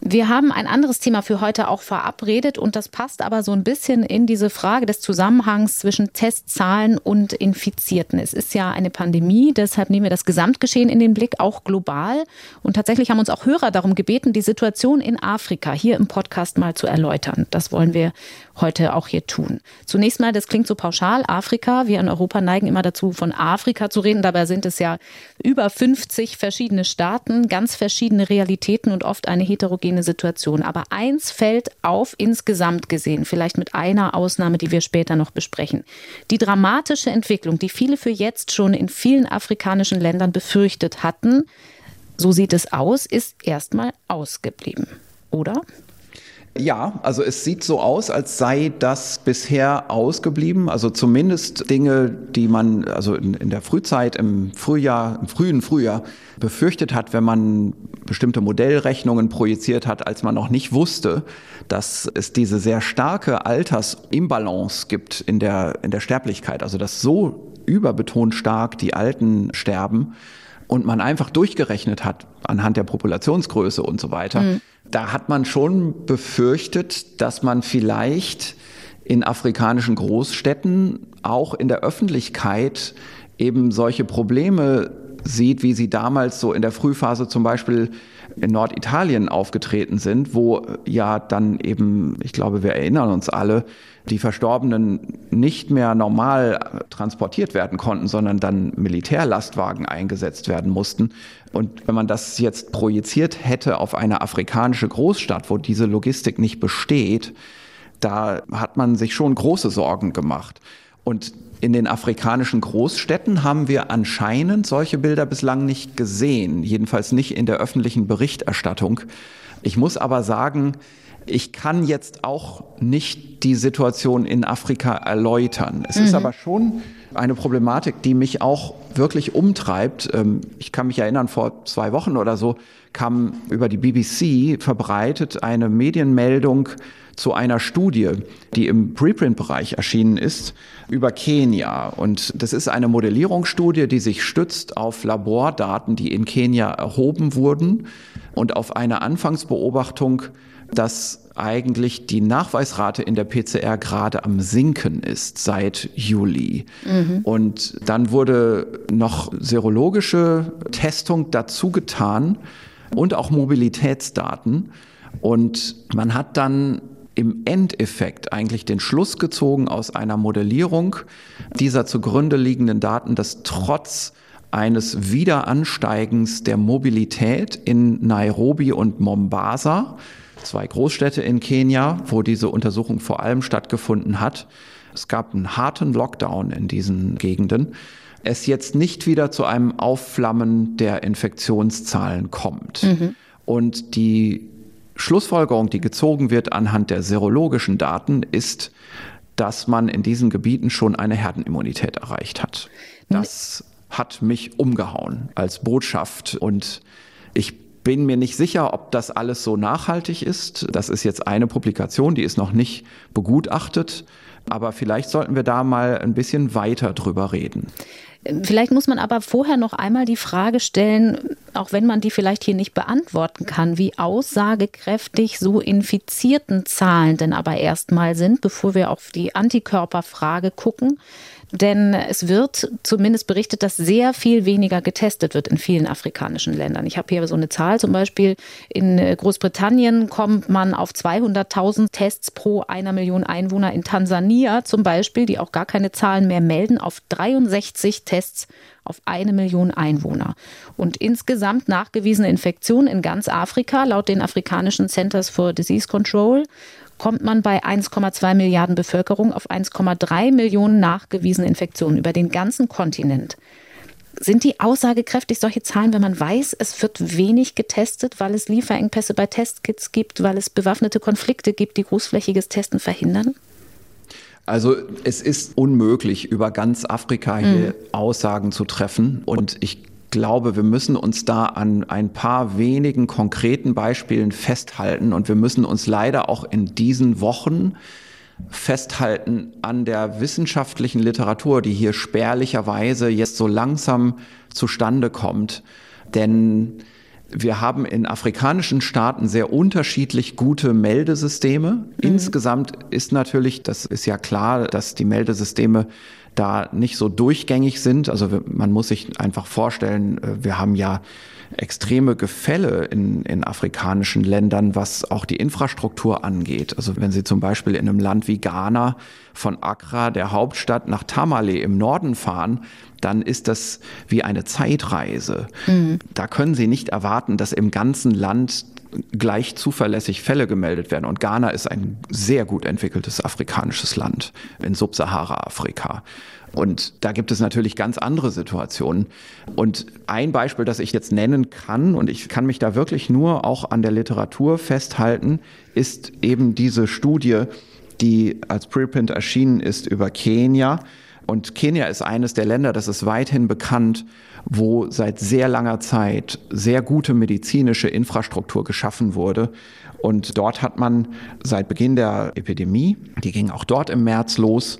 Wir haben ein anderes Thema für heute auch verabredet und das passt aber so ein bisschen in diese Frage des Zusammenhangs zwischen Testzahlen und Infizierten. Es ist ja eine Pandemie, deshalb nehmen wir das Gesamtgeschehen in den Blick, auch global. Und tatsächlich haben uns auch Hörer darum gebeten, die Situation in Afrika hier im Podcast mal zu erläutern. Das wollen wir heute auch hier tun. Zunächst mal, das klingt so pauschal, Afrika. Wir in Europa neigen immer dazu, von Afrika zu reden. Dabei sind es ja über 50 verschiedene Staaten, ganz verschiedene Realitäten und oft eine heterogene Situation. Aber eins fällt auf insgesamt gesehen, vielleicht mit einer Ausnahme, die wir später noch besprechen. Die dramatische Entwicklung, die viele für jetzt schon in vielen afrikanischen Ländern befürchtet hatten, so sieht es aus, ist erstmal ausgeblieben. Oder? Ja, also es sieht so aus, als sei das bisher ausgeblieben. Also zumindest Dinge, die man also in, in, der Frühzeit, im Frühjahr, im frühen Frühjahr befürchtet hat, wenn man bestimmte Modellrechnungen projiziert hat, als man noch nicht wusste, dass es diese sehr starke Altersimbalance gibt in der, in der Sterblichkeit. Also dass so überbetont stark die Alten sterben und man einfach durchgerechnet hat anhand der Populationsgröße und so weiter. Mhm da hat man schon befürchtet, dass man vielleicht in afrikanischen Großstädten auch in der Öffentlichkeit eben solche Probleme sieht, wie sie damals so in der Frühphase zum Beispiel in Norditalien aufgetreten sind, wo ja dann eben, ich glaube, wir erinnern uns alle, die Verstorbenen nicht mehr normal transportiert werden konnten, sondern dann Militärlastwagen eingesetzt werden mussten. Und wenn man das jetzt projiziert hätte auf eine afrikanische Großstadt, wo diese Logistik nicht besteht, da hat man sich schon große Sorgen gemacht. Und in den afrikanischen Großstädten haben wir anscheinend solche Bilder bislang nicht gesehen, jedenfalls nicht in der öffentlichen Berichterstattung. Ich muss aber sagen, ich kann jetzt auch nicht die Situation in Afrika erläutern. Es mhm. ist aber schon eine Problematik, die mich auch wirklich umtreibt. Ähm, ich kann mich erinnern, vor zwei Wochen oder so kam über die BBC verbreitet eine Medienmeldung zu einer Studie, die im Preprint-Bereich erschienen ist, über Kenia. Und das ist eine Modellierungsstudie, die sich stützt auf Labordaten, die in Kenia erhoben wurden und auf eine Anfangsbeobachtung, dass eigentlich die Nachweisrate in der PCR gerade am Sinken ist seit Juli. Mhm. Und dann wurde noch serologische Testung dazu getan und auch Mobilitätsdaten. Und man hat dann im Endeffekt eigentlich den Schluss gezogen aus einer Modellierung dieser zugrunde liegenden Daten, dass trotz eines Wiederansteigens der Mobilität in Nairobi und Mombasa, zwei Großstädte in Kenia, wo diese Untersuchung vor allem stattgefunden hat, es gab einen harten Lockdown in diesen Gegenden, es jetzt nicht wieder zu einem Aufflammen der Infektionszahlen kommt. Mhm. Und die Schlussfolgerung, die gezogen wird anhand der serologischen Daten, ist, dass man in diesen Gebieten schon eine Herdenimmunität erreicht hat. Das hat mich umgehauen als Botschaft und ich bin mir nicht sicher, ob das alles so nachhaltig ist. Das ist jetzt eine Publikation, die ist noch nicht begutachtet, aber vielleicht sollten wir da mal ein bisschen weiter drüber reden. Vielleicht muss man aber vorher noch einmal die Frage stellen, auch wenn man die vielleicht hier nicht beantworten kann, wie aussagekräftig so infizierten Zahlen denn aber erstmal sind, bevor wir auf die Antikörperfrage gucken. Denn es wird zumindest berichtet, dass sehr viel weniger getestet wird in vielen afrikanischen Ländern. Ich habe hier so eine Zahl, zum Beispiel in Großbritannien kommt man auf 200.000 Tests pro einer Million Einwohner. In Tansania zum Beispiel, die auch gar keine Zahlen mehr melden, auf 63 Tests auf eine Million Einwohner. Und insgesamt nachgewiesene Infektionen in ganz Afrika, laut den afrikanischen Centers for Disease Control, kommt man bei 1,2 Milliarden Bevölkerung auf 1,3 Millionen nachgewiesene Infektionen über den ganzen Kontinent. Sind die aussagekräftig solche Zahlen, wenn man weiß, es wird wenig getestet, weil es Lieferengpässe bei Testkits gibt, weil es bewaffnete Konflikte gibt, die großflächiges Testen verhindern? Also es ist unmöglich, über ganz Afrika hier mhm. Aussagen zu treffen. Und ich glaube, wir müssen uns da an ein paar wenigen konkreten Beispielen festhalten. Und wir müssen uns leider auch in diesen Wochen festhalten an der wissenschaftlichen Literatur, die hier spärlicherweise jetzt so langsam zustande kommt. Denn wir haben in afrikanischen Staaten sehr unterschiedlich gute Meldesysteme. Mhm. Insgesamt ist natürlich, das ist ja klar, dass die Meldesysteme da nicht so durchgängig sind. Also man muss sich einfach vorstellen, äh, wir haben ja extreme Gefälle in, in afrikanischen Ländern, was auch die Infrastruktur angeht. Also wenn Sie zum Beispiel in einem Land wie Ghana von Accra, der Hauptstadt, nach Tamale im Norden fahren, dann ist das wie eine Zeitreise. Mhm. Da können Sie nicht erwarten, dass im ganzen Land gleich zuverlässig Fälle gemeldet werden. Und Ghana ist ein sehr gut entwickeltes afrikanisches Land in Subsahara-Afrika. Und da gibt es natürlich ganz andere Situationen. Und ein Beispiel, das ich jetzt nennen kann, und ich kann mich da wirklich nur auch an der Literatur festhalten, ist eben diese Studie, die als Preprint erschienen ist über Kenia. Und Kenia ist eines der Länder, das ist weithin bekannt, wo seit sehr langer Zeit sehr gute medizinische Infrastruktur geschaffen wurde. Und dort hat man seit Beginn der Epidemie, die ging auch dort im März los,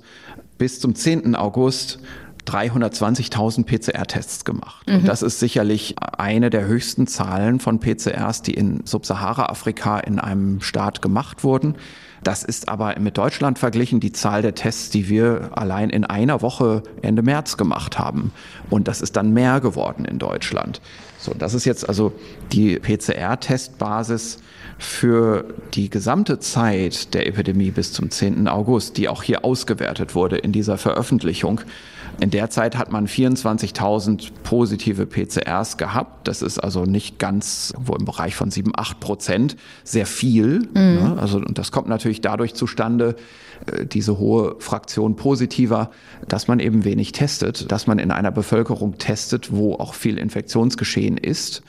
bis zum 10. August 320.000 PCR-Tests gemacht. Mhm. Und das ist sicherlich eine der höchsten Zahlen von PCRs, die in Subsahara-Afrika in einem Staat gemacht wurden. Das ist aber mit Deutschland verglichen die Zahl der Tests, die wir allein in einer Woche Ende März gemacht haben. Und das ist dann mehr geworden in Deutschland. So, das ist jetzt also die PCR-Testbasis für die gesamte Zeit der Epidemie bis zum 10. August, die auch hier ausgewertet wurde in dieser Veröffentlichung. In der Zeit hat man 24.000 positive PCRs gehabt. Das ist also nicht ganz, wo im Bereich von 7, 8 Prozent, sehr viel. Mhm. Ne? Also, und das kommt natürlich dadurch zustande, äh, diese hohe Fraktion positiver, dass man eben wenig testet, dass man in einer Bevölkerung testet, wo auch viel Infektionsgeschehen ist.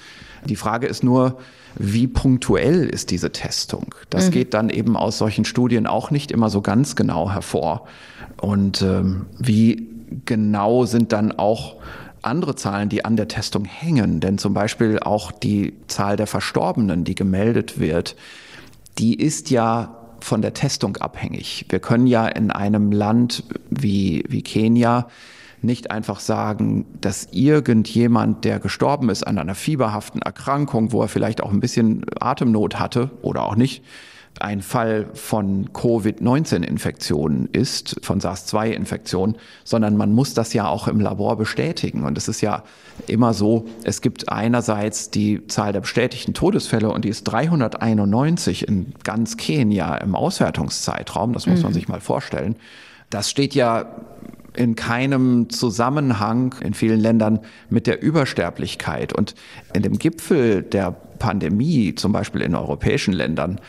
Die Frage ist nur, wie punktuell ist diese Testung? Das mhm. geht dann eben aus solchen Studien auch nicht immer so ganz genau hervor. Und ähm, wie genau sind dann auch andere Zahlen, die an der Testung hängen. Denn zum Beispiel auch die Zahl der Verstorbenen, die gemeldet wird, die ist ja von der Testung abhängig. Wir können ja in einem Land wie, wie Kenia nicht einfach sagen, dass irgendjemand, der gestorben ist an einer fieberhaften Erkrankung, wo er vielleicht auch ein bisschen Atemnot hatte oder auch nicht, ein Fall von Covid-19-Infektionen ist, von SARS-2-Infektion, sondern man muss das ja auch im Labor bestätigen. Und es ist ja immer so, es gibt einerseits die Zahl der bestätigten Todesfälle und die ist 391 in ganz Kenia im Auswertungszeitraum, das muss man mhm. sich mal vorstellen. Das steht ja in keinem Zusammenhang in vielen Ländern mit der Übersterblichkeit. Und in dem Gipfel der Pandemie, zum Beispiel in europäischen Ländern,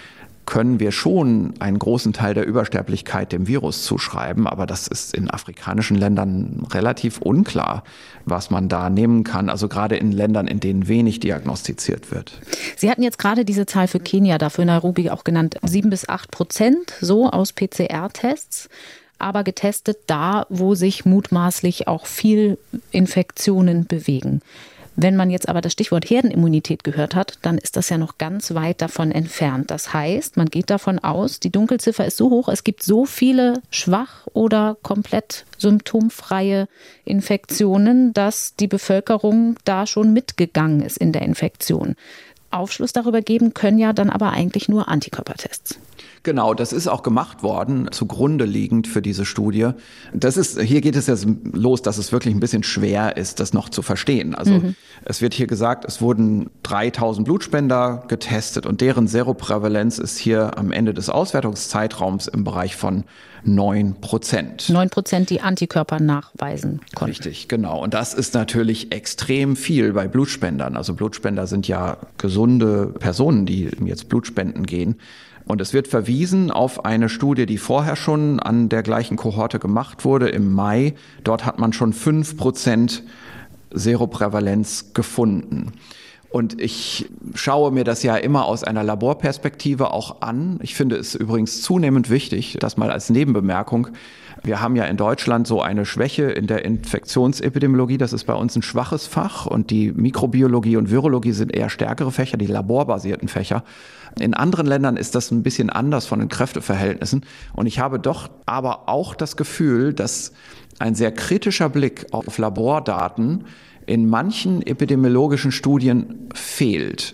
können wir schon einen großen Teil der Übersterblichkeit dem Virus zuschreiben, aber das ist in afrikanischen Ländern relativ unklar, was man da nehmen kann, also gerade in Ländern, in denen wenig diagnostiziert wird. Sie hatten jetzt gerade diese Zahl für Kenia, dafür Nairobi auch genannt, sieben bis acht Prozent so aus PCR-Tests aber getestet da, wo sich mutmaßlich auch viel Infektionen bewegen. Wenn man jetzt aber das Stichwort Herdenimmunität gehört hat, dann ist das ja noch ganz weit davon entfernt. Das heißt, man geht davon aus, die Dunkelziffer ist so hoch, es gibt so viele schwach oder komplett symptomfreie Infektionen, dass die Bevölkerung da schon mitgegangen ist in der Infektion. Aufschluss darüber geben können ja dann aber eigentlich nur Antikörpertests. Genau, das ist auch gemacht worden, zugrunde liegend für diese Studie. Das ist, hier geht es jetzt los, dass es wirklich ein bisschen schwer ist, das noch zu verstehen. Also mhm. es wird hier gesagt, es wurden 3000 Blutspender getestet und deren Seroprävalenz ist hier am Ende des Auswertungszeitraums im Bereich von 9 Prozent. 9 Prozent, die Antikörper nachweisen konnten. Richtig, genau. Und das ist natürlich extrem viel bei Blutspendern. Also Blutspender sind ja gesunde Personen, die jetzt Blutspenden gehen. Und es wird verwiesen auf eine Studie, die vorher schon an der gleichen Kohorte gemacht wurde im Mai. Dort hat man schon fünf Prozent Seroprävalenz gefunden. Und ich schaue mir das ja immer aus einer Laborperspektive auch an. Ich finde es übrigens zunehmend wichtig, das mal als Nebenbemerkung. Wir haben ja in Deutschland so eine Schwäche in der Infektionsepidemiologie. Das ist bei uns ein schwaches Fach und die Mikrobiologie und Virologie sind eher stärkere Fächer, die laborbasierten Fächer. In anderen Ländern ist das ein bisschen anders von den Kräfteverhältnissen. Und ich habe doch aber auch das Gefühl, dass ein sehr kritischer Blick auf Labordaten in manchen epidemiologischen Studien fehlt.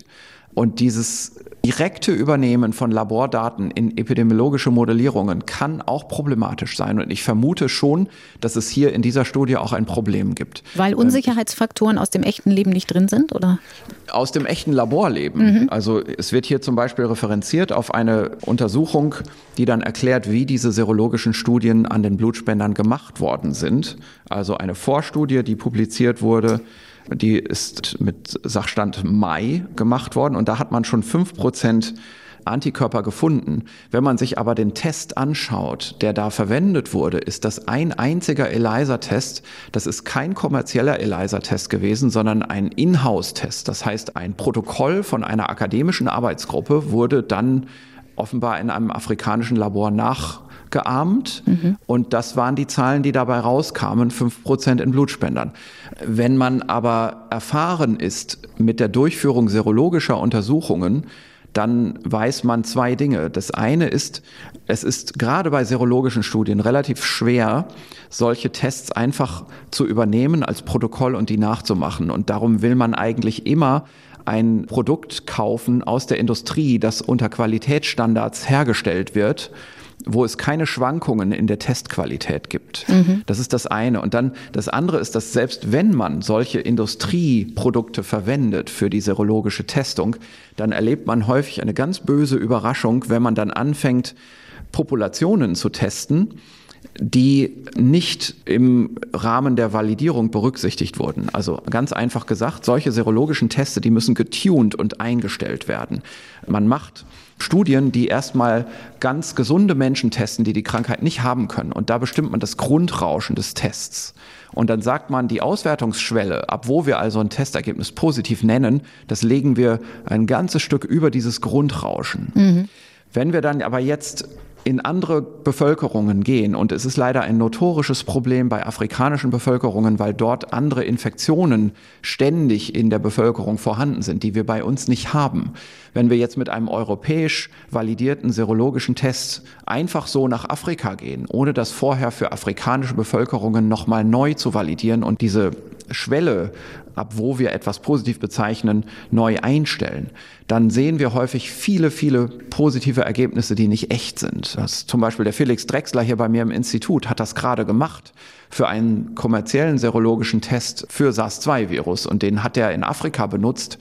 Und dieses direkte Übernehmen von Labordaten in epidemiologische Modellierungen kann auch problematisch sein. Und ich vermute schon, dass es hier in dieser Studie auch ein Problem gibt. Weil ähm, Unsicherheitsfaktoren aus dem echten Leben nicht drin sind, oder? Aus dem echten Laborleben. Mhm. Also es wird hier zum Beispiel referenziert auf eine Untersuchung, die dann erklärt, wie diese serologischen Studien an den Blutspendern gemacht worden sind. Also eine Vorstudie, die publiziert wurde die ist mit Sachstand Mai gemacht worden und da hat man schon fünf Prozent Antikörper gefunden. Wenn man sich aber den Test anschaut, der da verwendet wurde, ist das ein einziger ELISA-Test. Das ist kein kommerzieller ELISA-Test gewesen, sondern ein Inhouse-Test. Das heißt, ein Protokoll von einer akademischen Arbeitsgruppe wurde dann offenbar in einem afrikanischen Labor nach geahmt. Mhm. Und das waren die Zahlen, die dabei rauskamen, fünf Prozent in Blutspendern. Wenn man aber erfahren ist mit der Durchführung serologischer Untersuchungen, dann weiß man zwei Dinge. Das eine ist, es ist gerade bei serologischen Studien relativ schwer, solche Tests einfach zu übernehmen als Protokoll und die nachzumachen. Und darum will man eigentlich immer ein Produkt kaufen aus der Industrie, das unter Qualitätsstandards hergestellt wird wo es keine Schwankungen in der Testqualität gibt. Mhm. Das ist das eine. Und dann das andere ist, dass selbst wenn man solche Industrieprodukte verwendet für die serologische Testung, dann erlebt man häufig eine ganz böse Überraschung, wenn man dann anfängt, Populationen zu testen, die nicht im Rahmen der Validierung berücksichtigt wurden. Also ganz einfach gesagt, solche serologischen Teste, die müssen getuned und eingestellt werden. Man macht Studien, die erstmal ganz gesunde Menschen testen, die die Krankheit nicht haben können. Und da bestimmt man das Grundrauschen des Tests. Und dann sagt man, die Auswertungsschwelle, ab wo wir also ein Testergebnis positiv nennen, das legen wir ein ganzes Stück über dieses Grundrauschen. Mhm. Wenn wir dann aber jetzt in andere Bevölkerungen gehen. Und es ist leider ein notorisches Problem bei afrikanischen Bevölkerungen, weil dort andere Infektionen ständig in der Bevölkerung vorhanden sind, die wir bei uns nicht haben. Wenn wir jetzt mit einem europäisch validierten serologischen Test einfach so nach Afrika gehen, ohne das vorher für afrikanische Bevölkerungen nochmal neu zu validieren und diese Schwelle, ab wo wir etwas positiv bezeichnen, neu einstellen, dann sehen wir häufig viele, viele positive Ergebnisse, die nicht echt sind. Das zum Beispiel der Felix Drexler hier bei mir im Institut hat das gerade gemacht für einen kommerziellen serologischen Test für SARS-2-Virus und den hat er in Afrika benutzt.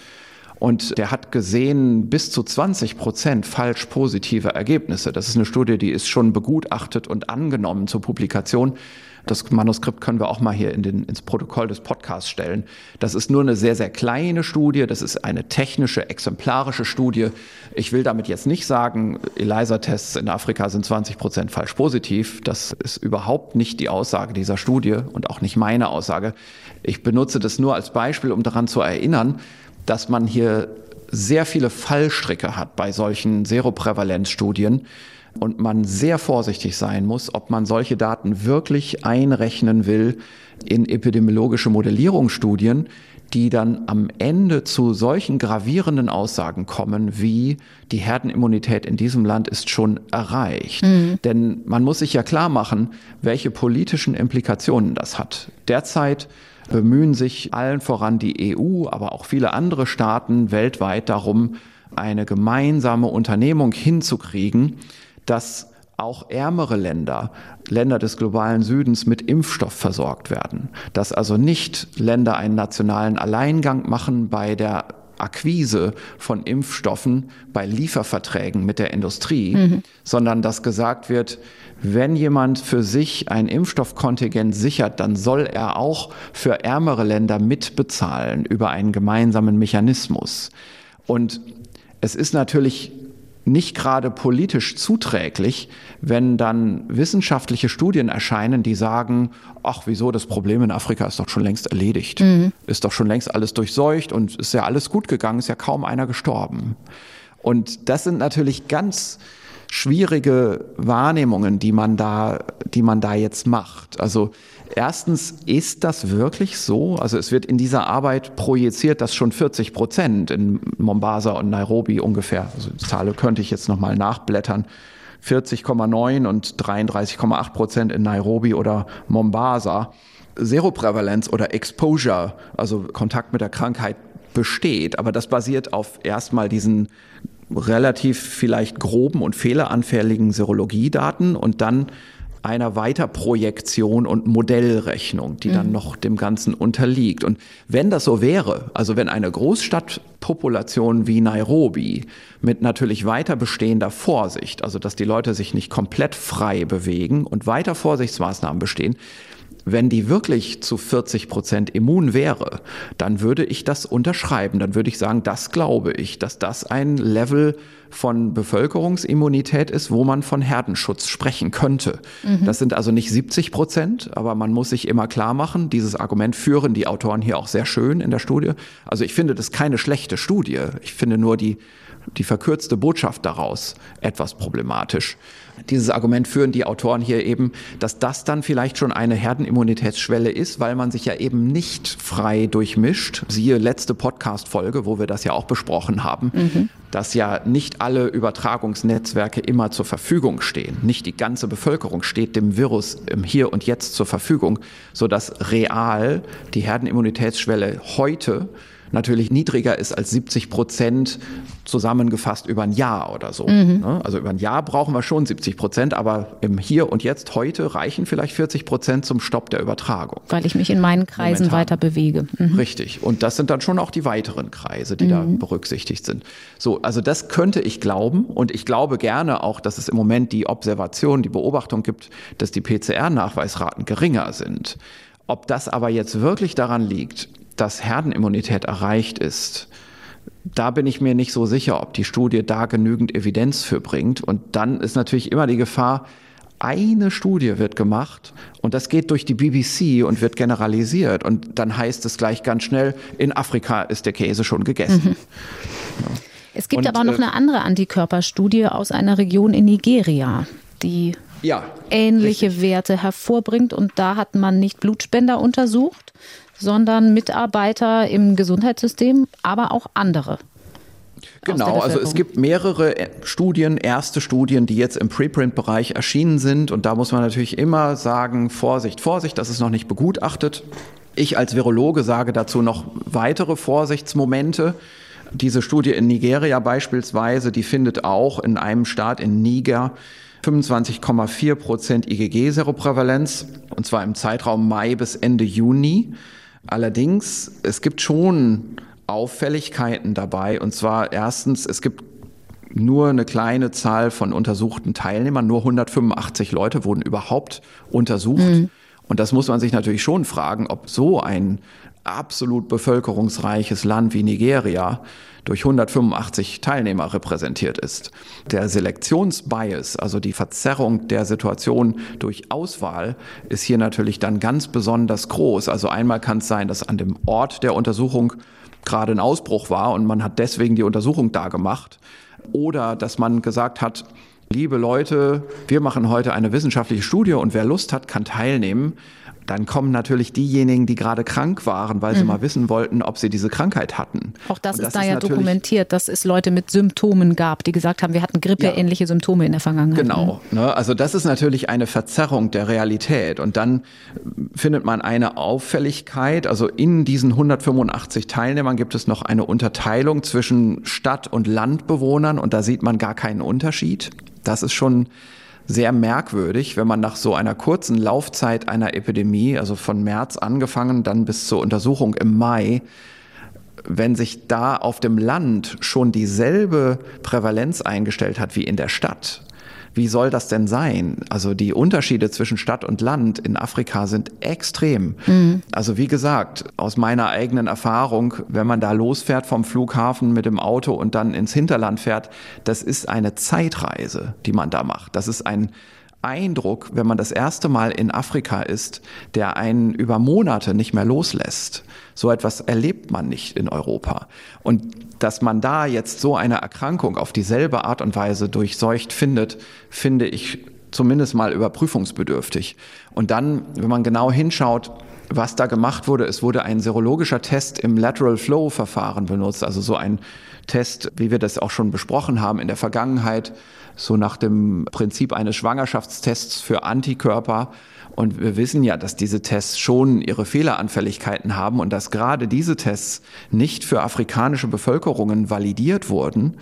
Und der hat gesehen bis zu 20 Prozent falsch positive Ergebnisse. Das ist eine Studie, die ist schon begutachtet und angenommen zur Publikation. Das Manuskript können wir auch mal hier in den, ins Protokoll des Podcasts stellen. Das ist nur eine sehr, sehr kleine Studie. Das ist eine technische, exemplarische Studie. Ich will damit jetzt nicht sagen, ELISA-Tests in Afrika sind 20 Prozent falsch positiv. Das ist überhaupt nicht die Aussage dieser Studie und auch nicht meine Aussage. Ich benutze das nur als Beispiel, um daran zu erinnern, dass man hier sehr viele Fallstricke hat bei solchen Seroprävalenzstudien und man sehr vorsichtig sein muss, ob man solche Daten wirklich einrechnen will in epidemiologische Modellierungsstudien, die dann am Ende zu solchen gravierenden Aussagen kommen, wie die Herdenimmunität in diesem Land ist schon erreicht. Mhm. Denn man muss sich ja klar machen, welche politischen Implikationen das hat. Derzeit bemühen sich allen voran die EU, aber auch viele andere Staaten weltweit darum, eine gemeinsame Unternehmung hinzukriegen, dass auch ärmere Länder, Länder des globalen Südens mit Impfstoff versorgt werden. Dass also nicht Länder einen nationalen Alleingang machen bei der Akquise von Impfstoffen bei Lieferverträgen mit der Industrie, mhm. sondern dass gesagt wird, wenn jemand für sich ein Impfstoffkontingent sichert, dann soll er auch für ärmere Länder mitbezahlen über einen gemeinsamen Mechanismus. Und es ist natürlich nicht gerade politisch zuträglich, wenn dann wissenschaftliche Studien erscheinen, die sagen, ach wieso, das Problem in Afrika ist doch schon längst erledigt, mhm. ist doch schon längst alles durchseucht und ist ja alles gut gegangen, ist ja kaum einer gestorben. Und das sind natürlich ganz schwierige Wahrnehmungen, die man da, die man da jetzt macht. Also Erstens, ist das wirklich so? Also es wird in dieser Arbeit projiziert, dass schon 40 Prozent in Mombasa und Nairobi ungefähr, also die Zahl könnte ich jetzt nochmal nachblättern, 40,9 und 33,8 Prozent in Nairobi oder Mombasa Seroprävalenz oder Exposure, also Kontakt mit der Krankheit besteht. Aber das basiert auf erstmal diesen relativ vielleicht groben und fehleranfälligen Serologiedaten und dann einer Weiterprojektion und Modellrechnung, die dann mhm. noch dem Ganzen unterliegt. Und wenn das so wäre, also wenn eine Großstadtpopulation wie Nairobi mit natürlich weiter bestehender Vorsicht, also dass die Leute sich nicht komplett frei bewegen und weiter Vorsichtsmaßnahmen bestehen, wenn die wirklich zu 40 Prozent immun wäre, dann würde ich das unterschreiben. Dann würde ich sagen, das glaube ich, dass das ein Level von Bevölkerungsimmunität ist, wo man von Herdenschutz sprechen könnte. Mhm. Das sind also nicht 70 Prozent, aber man muss sich immer klar machen, dieses Argument führen die Autoren hier auch sehr schön in der Studie. Also ich finde das keine schlechte Studie. Ich finde nur die, die verkürzte Botschaft daraus etwas problematisch dieses Argument führen die Autoren hier eben, dass das dann vielleicht schon eine Herdenimmunitätsschwelle ist, weil man sich ja eben nicht frei durchmischt. Siehe letzte Podcast-Folge, wo wir das ja auch besprochen haben, mhm. dass ja nicht alle Übertragungsnetzwerke immer zur Verfügung stehen. Nicht die ganze Bevölkerung steht dem Virus im Hier und Jetzt zur Verfügung, sodass real die Herdenimmunitätsschwelle heute natürlich niedriger ist als 70 Prozent zusammengefasst über ein Jahr oder so. Mhm. Ne? Also über ein Jahr brauchen wir schon 70 Prozent, aber im Hier und Jetzt heute reichen vielleicht 40 Prozent zum Stopp der Übertragung. Weil ich mich in meinen Kreisen Momentan. weiter bewege. Mhm. Richtig. Und das sind dann schon auch die weiteren Kreise, die mhm. da berücksichtigt sind. So, also das könnte ich glauben und ich glaube gerne auch, dass es im Moment die Observation, die Beobachtung gibt, dass die PCR-Nachweisraten geringer sind. Ob das aber jetzt wirklich daran liegt, dass Herdenimmunität erreicht ist, da bin ich mir nicht so sicher, ob die Studie da genügend Evidenz für bringt. Und dann ist natürlich immer die Gefahr, eine Studie wird gemacht und das geht durch die BBC und wird generalisiert. Und dann heißt es gleich ganz schnell, in Afrika ist der Käse schon gegessen. Mhm. Ja. Es gibt und, aber auch noch äh, eine andere Antikörperstudie aus einer Region in Nigeria, die ja, ähnliche richtig. Werte hervorbringt. Und da hat man nicht Blutspender untersucht, sondern Mitarbeiter im Gesundheitssystem, aber auch andere. Genau, also es gibt mehrere äh, Studien, erste Studien, die jetzt im Preprint-Bereich erschienen sind. Und da muss man natürlich immer sagen, Vorsicht, Vorsicht, das ist noch nicht begutachtet. Ich als Virologe sage dazu noch weitere Vorsichtsmomente. Diese Studie in Nigeria beispielsweise, die findet auch in einem Staat in Niger 25,4 Prozent IgG-Seroprävalenz, und zwar im Zeitraum Mai bis Ende Juni. Allerdings, es gibt schon Auffälligkeiten dabei. Und zwar erstens, es gibt nur eine kleine Zahl von untersuchten Teilnehmern, nur 185 Leute wurden überhaupt untersucht. Mhm. Und das muss man sich natürlich schon fragen, ob so ein absolut bevölkerungsreiches Land wie Nigeria durch 185 Teilnehmer repräsentiert ist. Der Selektionsbias, also die Verzerrung der Situation durch Auswahl, ist hier natürlich dann ganz besonders groß. Also einmal kann es sein, dass an dem Ort der Untersuchung gerade ein Ausbruch war und man hat deswegen die Untersuchung da gemacht. Oder dass man gesagt hat, liebe Leute, wir machen heute eine wissenschaftliche Studie und wer Lust hat, kann teilnehmen dann kommen natürlich diejenigen, die gerade krank waren, weil sie mhm. mal wissen wollten, ob sie diese Krankheit hatten. Auch das, das ist da ist ja dokumentiert, dass es Leute mit Symptomen gab, die gesagt haben, wir hatten grippeähnliche ja. Symptome in der Vergangenheit. Genau. Mhm. Ne? Also das ist natürlich eine Verzerrung der Realität. Und dann findet man eine Auffälligkeit. Also in diesen 185 Teilnehmern gibt es noch eine Unterteilung zwischen Stadt- und Landbewohnern und da sieht man gar keinen Unterschied. Das ist schon sehr merkwürdig, wenn man nach so einer kurzen Laufzeit einer Epidemie, also von März angefangen, dann bis zur Untersuchung im Mai, wenn sich da auf dem Land schon dieselbe Prävalenz eingestellt hat wie in der Stadt, wie soll das denn sein? Also die Unterschiede zwischen Stadt und Land in Afrika sind extrem. Mhm. Also wie gesagt, aus meiner eigenen Erfahrung, wenn man da losfährt vom Flughafen mit dem Auto und dann ins Hinterland fährt, das ist eine Zeitreise, die man da macht. Das ist ein Eindruck, wenn man das erste Mal in Afrika ist, der einen über Monate nicht mehr loslässt. So etwas erlebt man nicht in Europa. Und dass man da jetzt so eine Erkrankung auf dieselbe Art und Weise durchseucht findet, finde ich zumindest mal überprüfungsbedürftig. Und dann, wenn man genau hinschaut, was da gemacht wurde, es wurde ein serologischer Test im Lateral Flow Verfahren benutzt, also so ein Test, wie wir das auch schon besprochen haben in der Vergangenheit, so nach dem Prinzip eines Schwangerschaftstests für Antikörper. Und wir wissen ja, dass diese Tests schon ihre Fehleranfälligkeiten haben und dass gerade diese Tests nicht für afrikanische Bevölkerungen validiert wurden.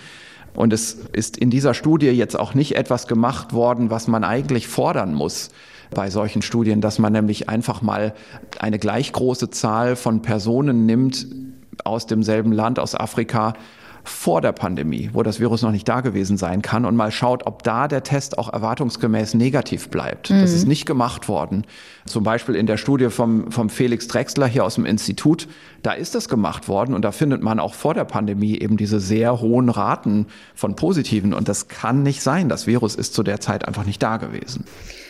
Und es ist in dieser Studie jetzt auch nicht etwas gemacht worden, was man eigentlich fordern muss bei solchen Studien, dass man nämlich einfach mal eine gleich große Zahl von Personen nimmt aus demselben Land, aus Afrika, vor der Pandemie, wo das Virus noch nicht da gewesen sein kann und mal schaut, ob da der Test auch erwartungsgemäß negativ bleibt. Mhm. Das ist nicht gemacht worden. Zum Beispiel in der Studie vom, vom Felix Drexler hier aus dem Institut, da ist das gemacht worden und da findet man auch vor der Pandemie eben diese sehr hohen Raten von Positiven und das kann nicht sein. Das Virus ist zu der Zeit einfach nicht da gewesen.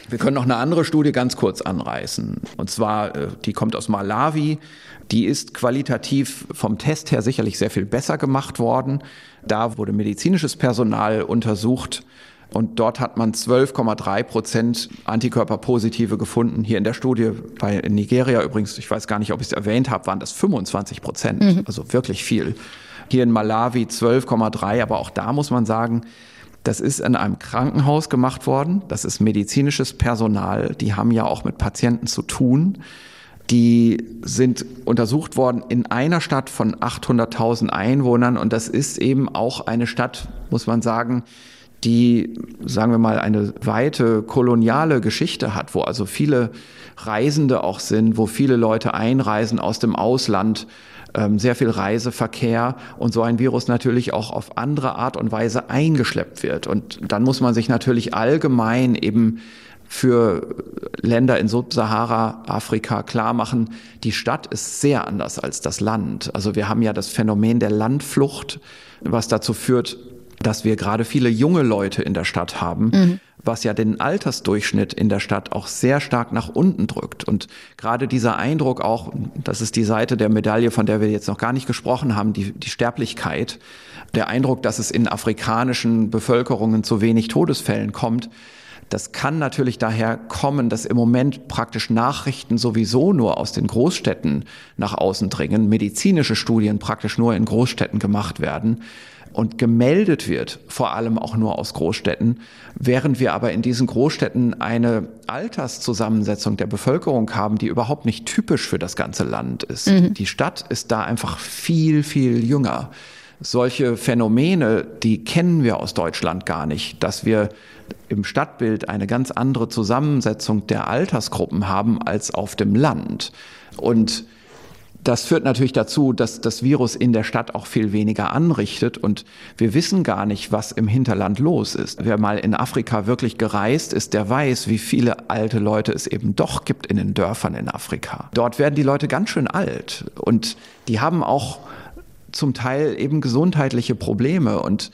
Wir können noch eine andere Studie ganz kurz anreißen. Und zwar, äh, die kommt aus Malawi. Die ist qualitativ vom Test her sicherlich sehr viel besser gemacht worden. Da wurde medizinisches Personal untersucht. Und dort hat man 12,3 Prozent Antikörperpositive gefunden. Hier in der Studie bei Nigeria übrigens, ich weiß gar nicht, ob ich es erwähnt habe, waren das 25 Prozent. Mhm. Also wirklich viel. Hier in Malawi 12,3. Aber auch da muss man sagen, das ist in einem Krankenhaus gemacht worden. Das ist medizinisches Personal. Die haben ja auch mit Patienten zu tun. Die sind untersucht worden in einer Stadt von 800.000 Einwohnern. Und das ist eben auch eine Stadt, muss man sagen, die, sagen wir mal, eine weite koloniale Geschichte hat, wo also viele Reisende auch sind, wo viele Leute einreisen aus dem Ausland ähm, sehr viel Reiseverkehr und so ein Virus natürlich auch auf andere Art und Weise eingeschleppt wird. Und dann muss man sich natürlich allgemein eben für Länder in Subsahara-Afrika klar machen, die Stadt ist sehr anders als das Land. Also wir haben ja das Phänomen der Landflucht, was dazu führt, dass wir gerade viele junge Leute in der Stadt haben, mhm was ja den Altersdurchschnitt in der Stadt auch sehr stark nach unten drückt. Und gerade dieser Eindruck auch, das ist die Seite der Medaille, von der wir jetzt noch gar nicht gesprochen haben, die, die Sterblichkeit, der Eindruck, dass es in afrikanischen Bevölkerungen zu wenig Todesfällen kommt, das kann natürlich daher kommen, dass im Moment praktisch Nachrichten sowieso nur aus den Großstädten nach außen dringen, medizinische Studien praktisch nur in Großstädten gemacht werden und gemeldet wird, vor allem auch nur aus Großstädten, während wir aber in diesen Großstädten eine Alterszusammensetzung der Bevölkerung haben, die überhaupt nicht typisch für das ganze Land ist. Mhm. Die Stadt ist da einfach viel, viel jünger. Solche Phänomene, die kennen wir aus Deutschland gar nicht, dass wir im Stadtbild eine ganz andere Zusammensetzung der Altersgruppen haben als auf dem Land. Und das führt natürlich dazu, dass das Virus in der Stadt auch viel weniger anrichtet und wir wissen gar nicht, was im Hinterland los ist. Wer mal in Afrika wirklich gereist ist, der weiß, wie viele alte Leute es eben doch gibt in den Dörfern in Afrika. Dort werden die Leute ganz schön alt und die haben auch zum Teil eben gesundheitliche Probleme. Und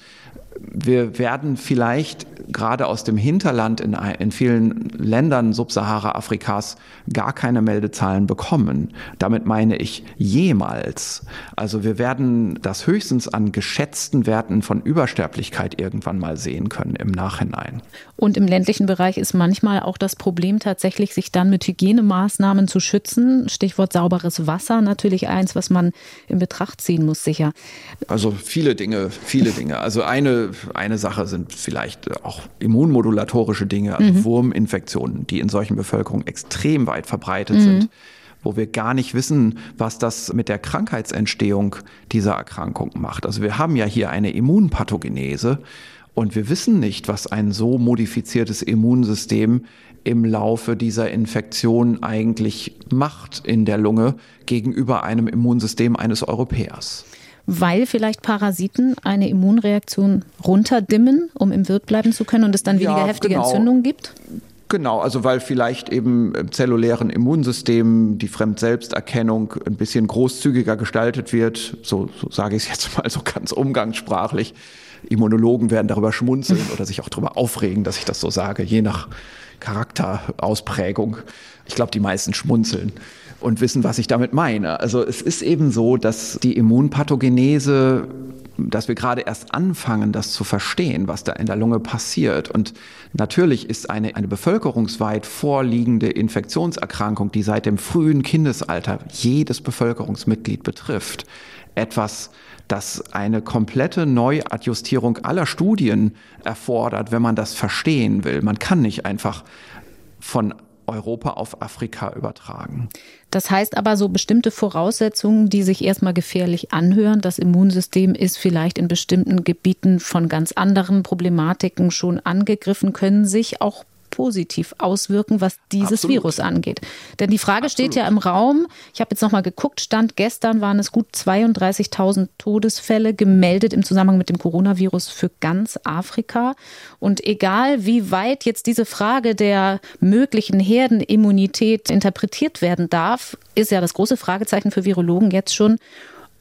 wir werden vielleicht gerade aus dem Hinterland in, in vielen Ländern Subsahara-Afrikas gar keine Meldezahlen bekommen. Damit meine ich jemals. Also wir werden das höchstens an geschätzten Werten von Übersterblichkeit irgendwann mal sehen können im Nachhinein. Und im ländlichen Bereich ist manchmal auch das Problem tatsächlich, sich dann mit Hygienemaßnahmen zu schützen. Stichwort sauberes Wasser natürlich eins, was man in Betracht ziehen muss, sicher. Also viele Dinge, viele Dinge. Also eine, eine Sache sind vielleicht auch immunmodulatorische Dinge, also mhm. Wurminfektionen, die in solchen Bevölkerungen extrem weit verbreitet mhm. sind wo wir gar nicht wissen, was das mit der Krankheitsentstehung dieser Erkrankung macht. Also wir haben ja hier eine Immunpathogenese Und wir wissen nicht, was ein so modifiziertes Immunsystem im Laufe dieser Infektion eigentlich macht in der Lunge gegenüber einem Immunsystem eines Europäers. Weil vielleicht Parasiten eine Immunreaktion runterdimmen, um im Wirt bleiben zu können und es dann weniger ja, heftige genau. Entzündungen gibt? Genau, also weil vielleicht eben im zellulären Immunsystem die Fremdselbsterkennung ein bisschen großzügiger gestaltet wird, so, so sage ich es jetzt mal so ganz umgangssprachlich. Immunologen werden darüber schmunzeln oder sich auch darüber aufregen, dass ich das so sage, je nach Charakterausprägung. Ich glaube, die meisten schmunzeln und wissen, was ich damit meine. Also es ist eben so, dass die Immunpathogenese dass wir gerade erst anfangen, das zu verstehen, was da in der Lunge passiert. Und natürlich ist eine, eine bevölkerungsweit vorliegende Infektionserkrankung, die seit dem frühen Kindesalter jedes Bevölkerungsmitglied betrifft, etwas, das eine komplette Neuadjustierung aller Studien erfordert, wenn man das verstehen will. Man kann nicht einfach von Europa auf Afrika übertragen. Das heißt aber so bestimmte Voraussetzungen, die sich erstmal gefährlich anhören. Das Immunsystem ist vielleicht in bestimmten Gebieten von ganz anderen Problematiken schon angegriffen, können sich auch positiv auswirken, was dieses Absolut. Virus angeht. Denn die Frage Absolut. steht ja im Raum. Ich habe jetzt noch mal geguckt. Stand gestern waren es gut 32.000 Todesfälle gemeldet im Zusammenhang mit dem Coronavirus für ganz Afrika. Und egal, wie weit jetzt diese Frage der möglichen Herdenimmunität interpretiert werden darf, ist ja das große Fragezeichen für Virologen jetzt schon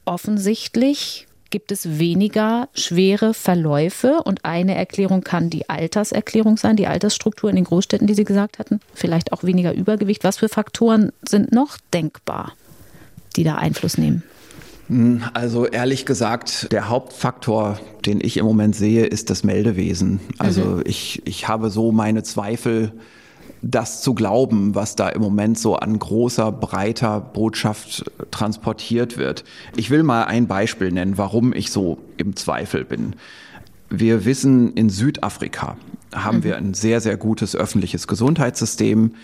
offensichtlich gibt es weniger schwere Verläufe. Und eine Erklärung kann die Alterserklärung sein, die Altersstruktur in den Großstädten, die Sie gesagt hatten. Vielleicht auch weniger Übergewicht. Was für Faktoren sind noch denkbar, die da Einfluss nehmen? Hm, also ehrlich gesagt, der Hauptfaktor, den ich im Moment sehe, ist das Meldewesen. Also mhm. ich, ich habe so meine Zweifel, das zu glauben, was da im Moment so an großer, breiter Botschaft transportiert wird. Ich will mal ein Beispiel nennen, warum ich so im Zweifel bin. Wir wissen, in Südafrika haben mhm. wir ein sehr, sehr gutes öffentliches Gesundheitssystem.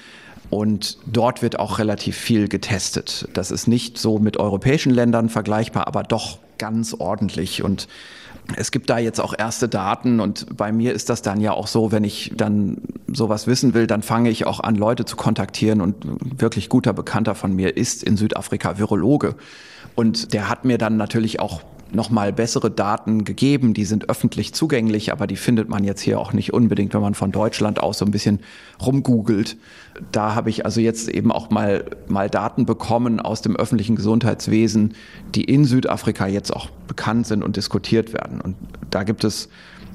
Und dort wird auch relativ viel getestet. Das ist nicht so mit europäischen Ländern vergleichbar, aber doch ganz ordentlich. Und es gibt da jetzt auch erste Daten und bei mir ist das dann ja auch so, wenn ich dann sowas wissen will, dann fange ich auch an, Leute zu kontaktieren und wirklich guter Bekannter von mir ist in Südafrika Virologe. Und der hat mir dann natürlich auch nochmal bessere Daten gegeben. Die sind öffentlich zugänglich, aber die findet man jetzt hier auch nicht unbedingt, wenn man von Deutschland aus so ein bisschen rumgoogelt. Da habe ich also jetzt eben auch mal, mal Daten bekommen aus dem öffentlichen Gesundheitswesen, die in Südafrika jetzt auch bekannt sind und diskutiert werden. Und da gibt es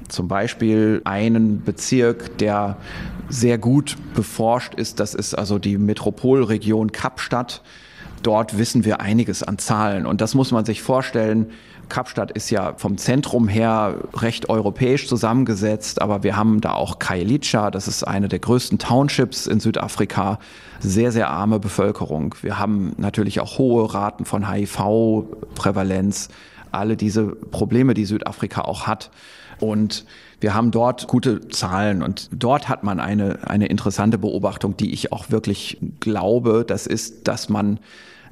zum Beispiel einen Bezirk, der sehr gut beforscht ist. Das ist also die Metropolregion Kapstadt. Dort wissen wir einiges an Zahlen. Und das muss man sich vorstellen. Kapstadt ist ja vom Zentrum her recht europäisch zusammengesetzt, aber wir haben da auch Kailicha, das ist eine der größten Townships in Südafrika, sehr, sehr arme Bevölkerung. Wir haben natürlich auch hohe Raten von HIV-Prävalenz, alle diese Probleme, die Südafrika auch hat. Und wir haben dort gute Zahlen. Und dort hat man eine, eine interessante Beobachtung, die ich auch wirklich glaube, das ist, dass man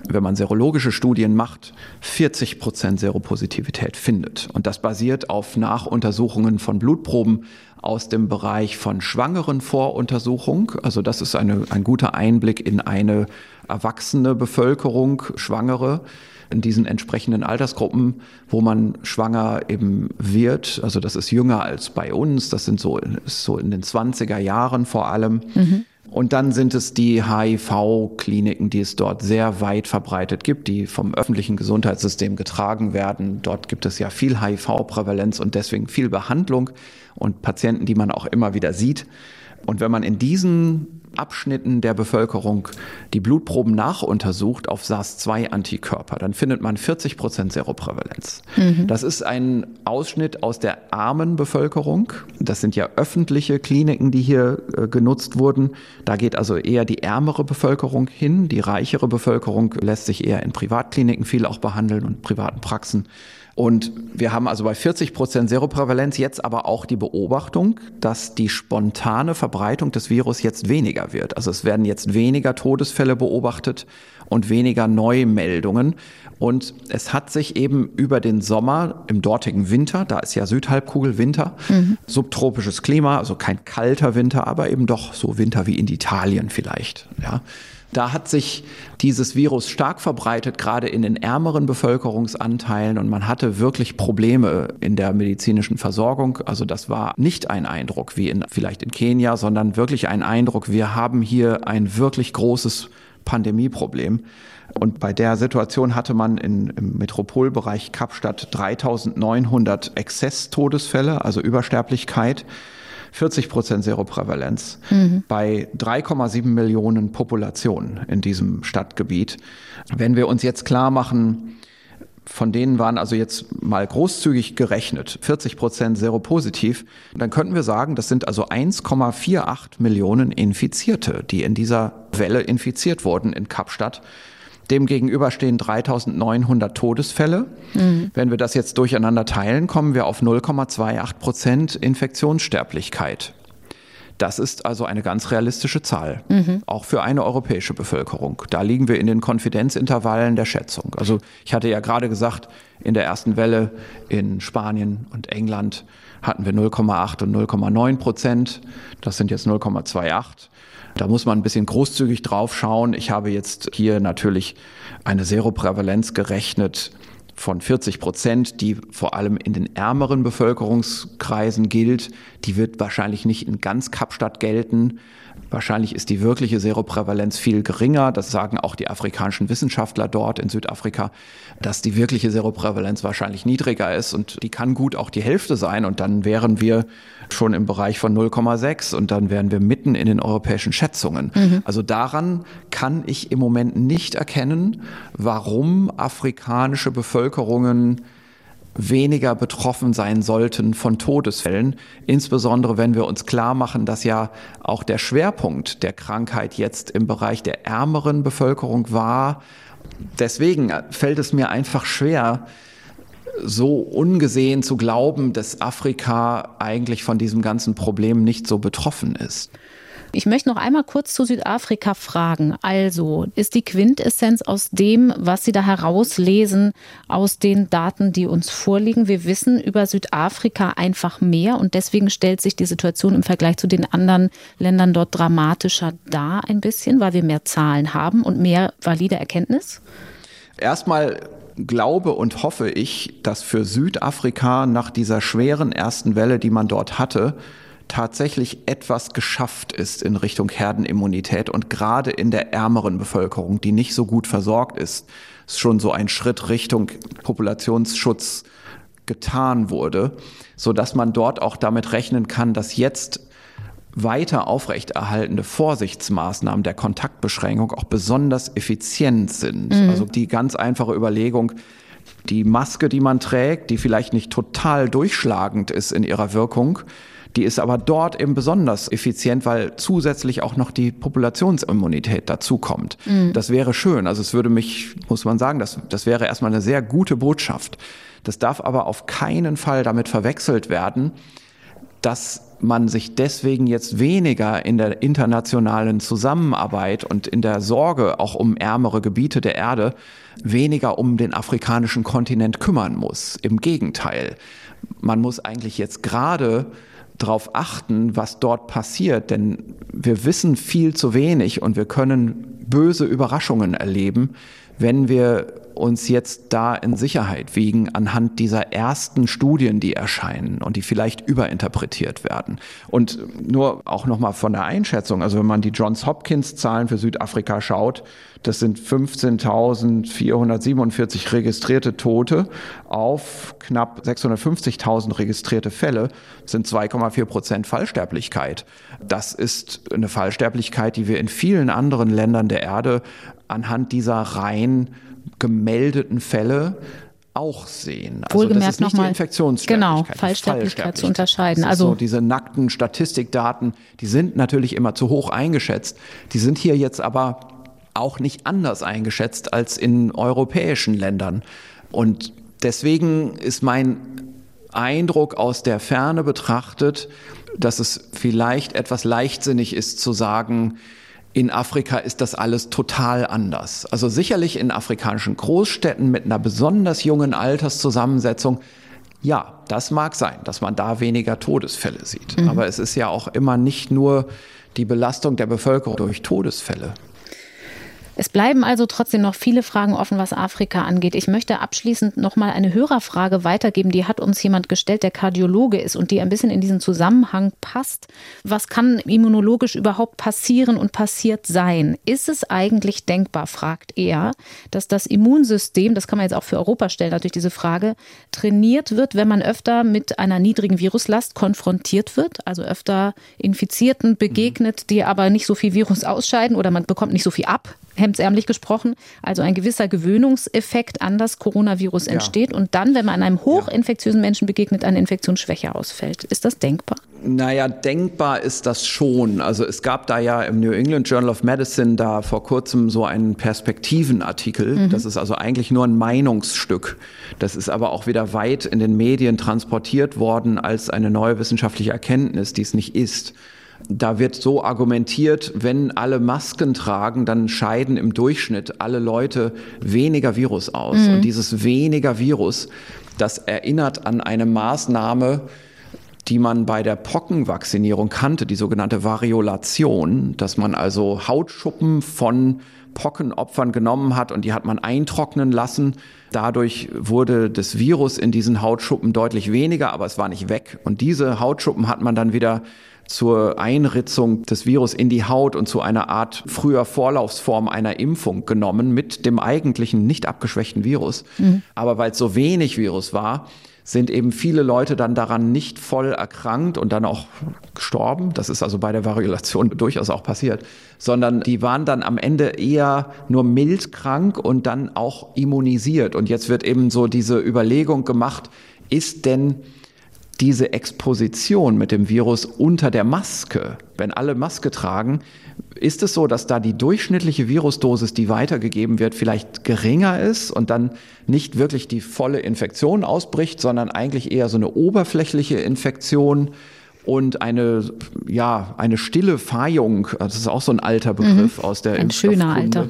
wenn man serologische Studien macht, 40 Prozent Seropositivität findet. Und das basiert auf Nachuntersuchungen von Blutproben aus dem Bereich von schwangeren Voruntersuchung. Also das ist eine, ein guter Einblick in eine erwachsene Bevölkerung, Schwangere in diesen entsprechenden Altersgruppen, wo man schwanger eben wird. Also das ist jünger als bei uns. Das sind so, so in den 20er Jahren vor allem. Mhm. Und dann sind es die HIV-Kliniken, die es dort sehr weit verbreitet gibt, die vom öffentlichen Gesundheitssystem getragen werden. Dort gibt es ja viel HIV-Prävalenz und deswegen viel Behandlung und Patienten, die man auch immer wieder sieht. Und wenn man in diesen Abschnitten der Bevölkerung die Blutproben nachuntersucht auf SARS-2-Antikörper, dann findet man 40 Prozent Seroprävalenz. Mhm. Das ist ein Ausschnitt aus der armen Bevölkerung. Das sind ja öffentliche Kliniken, die hier äh, genutzt wurden. Da geht also eher die ärmere Bevölkerung hin. Die reichere Bevölkerung lässt sich eher in Privatkliniken viel auch behandeln und privaten Praxen. Und wir haben also bei 40 Prozent Seroprävalenz jetzt aber auch die Beobachtung, dass die spontane Verbreitung des Virus jetzt weniger wird. Also es werden jetzt weniger Todesfälle beobachtet und weniger Neumeldungen. Und es hat sich eben über den Sommer im dortigen Winter, da ist ja Südhalbkugel Winter, mhm. subtropisches Klima, also kein kalter Winter, aber eben doch so Winter wie in Italien vielleicht, ja. Da hat sich dieses Virus stark verbreitet, gerade in den ärmeren Bevölkerungsanteilen und man hatte wirklich Probleme in der medizinischen Versorgung. Also das war nicht ein Eindruck wie in, vielleicht in Kenia, sondern wirklich ein Eindruck, wir haben hier ein wirklich großes Pandemieproblem. Und bei der Situation hatte man in, im Metropolbereich Kapstadt 3900 Exzesstodesfälle, also Übersterblichkeit. 40 Prozent Seroprävalenz mhm. bei 3,7 Millionen Populationen in diesem Stadtgebiet. Wenn wir uns jetzt klar machen, von denen waren also jetzt mal großzügig gerechnet 40 Prozent seropositiv, dann könnten wir sagen, das sind also 1,48 Millionen Infizierte, die in dieser Welle infiziert wurden in Kapstadt. Demgegenüber stehen 3900 Todesfälle. Mhm. Wenn wir das jetzt durcheinander teilen, kommen wir auf 0,28 Prozent Infektionssterblichkeit. Das ist also eine ganz realistische Zahl, mhm. auch für eine europäische Bevölkerung. Da liegen wir in den Konfidenzintervallen der Schätzung. Also ich hatte ja gerade gesagt, in der ersten Welle in Spanien und England hatten wir 0,8 und 0,9 Prozent. Das sind jetzt 0,28. Da muss man ein bisschen großzügig drauf schauen. Ich habe jetzt hier natürlich eine Seroprävalenz gerechnet von 40 Prozent, die vor allem in den ärmeren Bevölkerungskreisen gilt. Die wird wahrscheinlich nicht in ganz Kapstadt gelten. Wahrscheinlich ist die wirkliche Seroprävalenz viel geringer. Das sagen auch die afrikanischen Wissenschaftler dort in Südafrika, dass die wirkliche Seroprävalenz wahrscheinlich niedriger ist und die kann gut auch die Hälfte sein und dann wären wir schon im Bereich von 0,6 und dann wären wir mitten in den europäischen Schätzungen. Mhm. Also daran kann ich im Moment nicht erkennen, warum afrikanische Bevölkerungen weniger betroffen sein sollten von Todesfällen, insbesondere wenn wir uns klar machen, dass ja auch der Schwerpunkt der Krankheit jetzt im Bereich der ärmeren Bevölkerung war. Deswegen fällt es mir einfach schwer, so ungesehen zu glauben, dass Afrika eigentlich von diesem ganzen Problem nicht so betroffen ist. Ich möchte noch einmal kurz zu Südafrika fragen. Also, ist die Quintessenz aus dem, was Sie da herauslesen, aus den Daten, die uns vorliegen? Wir wissen über Südafrika einfach mehr und deswegen stellt sich die Situation im Vergleich zu den anderen Ländern dort dramatischer dar ein bisschen, weil wir mehr Zahlen haben und mehr valide Erkenntnis? Erstmal glaube und hoffe ich, dass für Südafrika nach dieser schweren ersten Welle, die man dort hatte, tatsächlich etwas geschafft ist in Richtung Herdenimmunität und gerade in der ärmeren Bevölkerung, die nicht so gut versorgt ist, ist schon so ein Schritt Richtung Populationsschutz getan wurde, so dass man dort auch damit rechnen kann, dass jetzt weiter aufrechterhaltende Vorsichtsmaßnahmen der Kontaktbeschränkung auch besonders effizient sind. Mhm. Also die ganz einfache Überlegung, die Maske, die man trägt, die vielleicht nicht total durchschlagend ist in ihrer Wirkung, die ist aber dort eben besonders effizient, weil zusätzlich auch noch die Populationsimmunität dazukommt. Mhm. Das wäre schön. Also es würde mich, muss man sagen, das, das wäre erstmal eine sehr gute Botschaft. Das darf aber auf keinen Fall damit verwechselt werden, dass man sich deswegen jetzt weniger in der internationalen Zusammenarbeit und in der Sorge auch um ärmere Gebiete der Erde weniger um den afrikanischen Kontinent kümmern muss. Im Gegenteil, man muss eigentlich jetzt gerade darauf achten, was dort passiert, denn wir wissen viel zu wenig und wir können böse Überraschungen erleben, wenn wir uns jetzt da in Sicherheit wiegen anhand dieser ersten Studien, die erscheinen und die vielleicht überinterpretiert werden. Und nur auch nochmal von der Einschätzung, also wenn man die Johns Hopkins Zahlen für Südafrika schaut, das sind 15.447 registrierte Tote auf knapp 650.000 registrierte Fälle, sind 2,4 Prozent Fallsterblichkeit. Das ist eine Fallsterblichkeit, die wir in vielen anderen Ländern der Erde anhand dieser rein gemeldeten Fälle auch sehen. Also Wohlgemerkt das ist nicht die Infektionssterblichkeit. Genau, Fallsterblichkeit zu unterscheiden. Also so diese nackten Statistikdaten, die sind natürlich immer zu hoch eingeschätzt. Die sind hier jetzt aber auch nicht anders eingeschätzt als in europäischen Ländern. Und deswegen ist mein Eindruck aus der Ferne betrachtet, dass es vielleicht etwas leichtsinnig ist zu sagen, in Afrika ist das alles total anders. Also sicherlich in afrikanischen Großstädten mit einer besonders jungen Alterszusammensetzung. Ja, das mag sein, dass man da weniger Todesfälle sieht. Mhm. Aber es ist ja auch immer nicht nur die Belastung der Bevölkerung durch Todesfälle. Es bleiben also trotzdem noch viele Fragen offen, was Afrika angeht. Ich möchte abschließend noch mal eine Hörerfrage weitergeben. Die hat uns jemand gestellt, der Kardiologe ist und die ein bisschen in diesen Zusammenhang passt. Was kann immunologisch überhaupt passieren und passiert sein? Ist es eigentlich denkbar, fragt er, dass das Immunsystem, das kann man jetzt auch für Europa stellen, natürlich diese Frage, trainiert wird, wenn man öfter mit einer niedrigen Viruslast konfrontiert wird, also öfter Infizierten begegnet, die aber nicht so viel Virus ausscheiden oder man bekommt nicht so viel ab, hemdsärmlich gesprochen, also ein gewisser Gewöhnungseffekt an das Coronavirus entsteht ja. und dann, wenn man einem hochinfektiösen Menschen begegnet, eine Infektionsschwäche ausfällt. Ist das denkbar? Naja, denkbar ist das schon. Also es gab da ja im New England Journal of Medicine da vor kurzem so einen Perspektivenartikel. Mhm. Das ist also eigentlich nur ein Meinungsstück. Das ist aber auch wieder weit in den Medien transportiert worden als eine neue wissenschaftliche Erkenntnis, die es nicht ist. Da wird so argumentiert, wenn alle Masken tragen, dann scheiden im Durchschnitt alle Leute weniger Virus aus. Mhm. Und dieses weniger Virus, das erinnert an eine Maßnahme, die man bei der Pockenvakzinierung kannte, die sogenannte Variolation, dass man also Hautschuppen von Pockenopfern genommen hat und die hat man eintrocknen lassen. Dadurch wurde das Virus in diesen Hautschuppen deutlich weniger, aber es war nicht weg. Und diese Hautschuppen hat man dann wieder zur Einritzung des Virus in die Haut und zu einer Art früher Vorlaufsform einer Impfung genommen mit dem eigentlichen nicht abgeschwächten Virus. Mhm. Aber weil es so wenig Virus war, sind eben viele Leute dann daran nicht voll erkrankt und dann auch gestorben. Das ist also bei der Variolation durchaus auch passiert, sondern die waren dann am Ende eher nur mild krank und dann auch immunisiert. Und jetzt wird eben so diese Überlegung gemacht, ist denn diese Exposition mit dem Virus unter der Maske, wenn alle Maske tragen, ist es so, dass da die durchschnittliche Virusdosis, die weitergegeben wird, vielleicht geringer ist und dann nicht wirklich die volle Infektion ausbricht, sondern eigentlich eher so eine oberflächliche Infektion und eine, ja, eine stille Feihung. Das ist auch so ein alter Begriff mhm. aus der Ein schöner alter.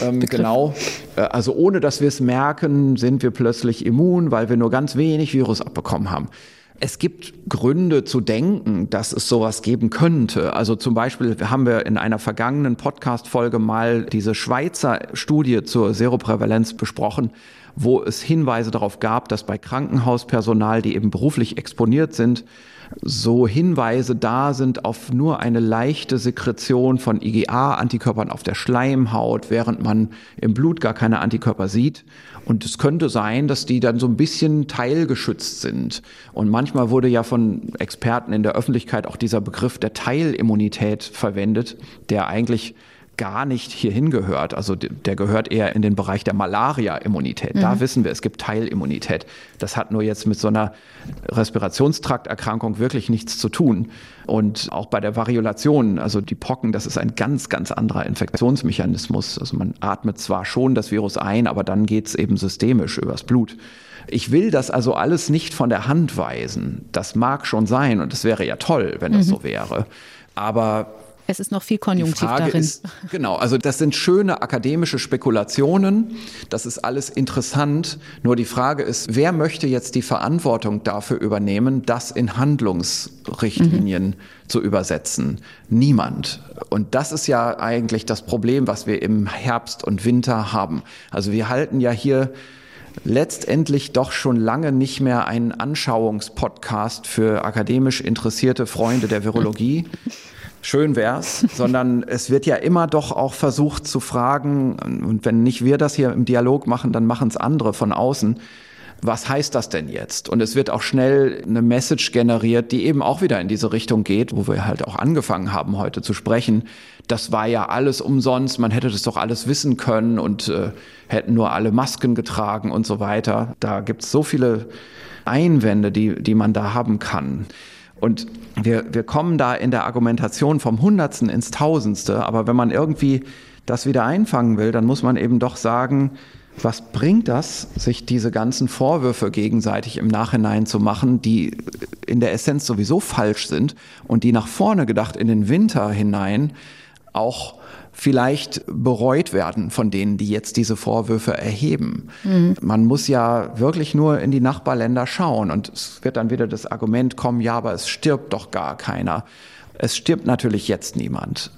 Ähm, genau. Äh, also ohne dass wir es merken, sind wir plötzlich immun, weil wir nur ganz wenig Virus abbekommen haben. Es gibt Gründe zu denken, dass es sowas geben könnte. Also zum Beispiel haben wir in einer vergangenen Podcast-Folge mal diese Schweizer Studie zur Seroprävalenz besprochen, wo es Hinweise darauf gab, dass bei Krankenhauspersonal, die eben beruflich exponiert sind, so Hinweise da sind auf nur eine leichte Sekretion von IgA-Antikörpern auf der Schleimhaut, während man im Blut gar keine Antikörper sieht. Und es könnte sein, dass die dann so ein bisschen teilgeschützt sind. Und manchmal wurde ja von Experten in der Öffentlichkeit auch dieser Begriff der Teilimmunität verwendet, der eigentlich gar nicht hierhin gehört. Also der gehört eher in den Bereich der Malaria-Immunität. Mhm. Da wissen wir, es gibt Teilimmunität. Das hat nur jetzt mit so einer Respirationstrakterkrankung wirklich nichts zu tun. Und auch bei der Variolation, also die Pocken, das ist ein ganz, ganz anderer Infektionsmechanismus. Also man atmet zwar schon das Virus ein, aber dann geht es eben systemisch übers Blut. Ich will das also alles nicht von der Hand weisen. Das mag schon sein und es wäre ja toll, wenn das mhm. so wäre. Aber es ist noch viel Konjunktiv darin. Ist, genau, also das sind schöne akademische Spekulationen. Das ist alles interessant. Nur die Frage ist, wer möchte jetzt die Verantwortung dafür übernehmen, das in Handlungsrichtlinien mhm. zu übersetzen? Niemand. Und das ist ja eigentlich das Problem, was wir im Herbst und Winter haben. Also wir halten ja hier letztendlich doch schon lange nicht mehr einen Anschauungspodcast für akademisch interessierte Freunde der Virologie. schön wär's, sondern es wird ja immer doch auch versucht zu fragen, und wenn nicht wir das hier im Dialog machen, dann machen es andere von außen. Was heißt das denn jetzt? Und es wird auch schnell eine Message generiert, die eben auch wieder in diese Richtung geht, wo wir halt auch angefangen haben, heute zu sprechen. Das war ja alles umsonst, man hätte das doch alles wissen können und äh, hätten nur alle Masken getragen und so weiter. Da gibt's so viele Einwände, die, die man da haben kann. Und wir, wir kommen da in der Argumentation vom Hundertsten ins Tausendste, aber wenn man irgendwie das wieder einfangen will, dann muss man eben doch sagen, was bringt das, sich diese ganzen Vorwürfe gegenseitig im Nachhinein zu machen, die in der Essenz sowieso falsch sind und die nach vorne gedacht in den Winter hinein auch vielleicht bereut werden von denen, die jetzt diese Vorwürfe erheben. Mhm. Man muss ja wirklich nur in die Nachbarländer schauen und es wird dann wieder das Argument kommen, ja, aber es stirbt doch gar keiner. Es stirbt natürlich jetzt niemand.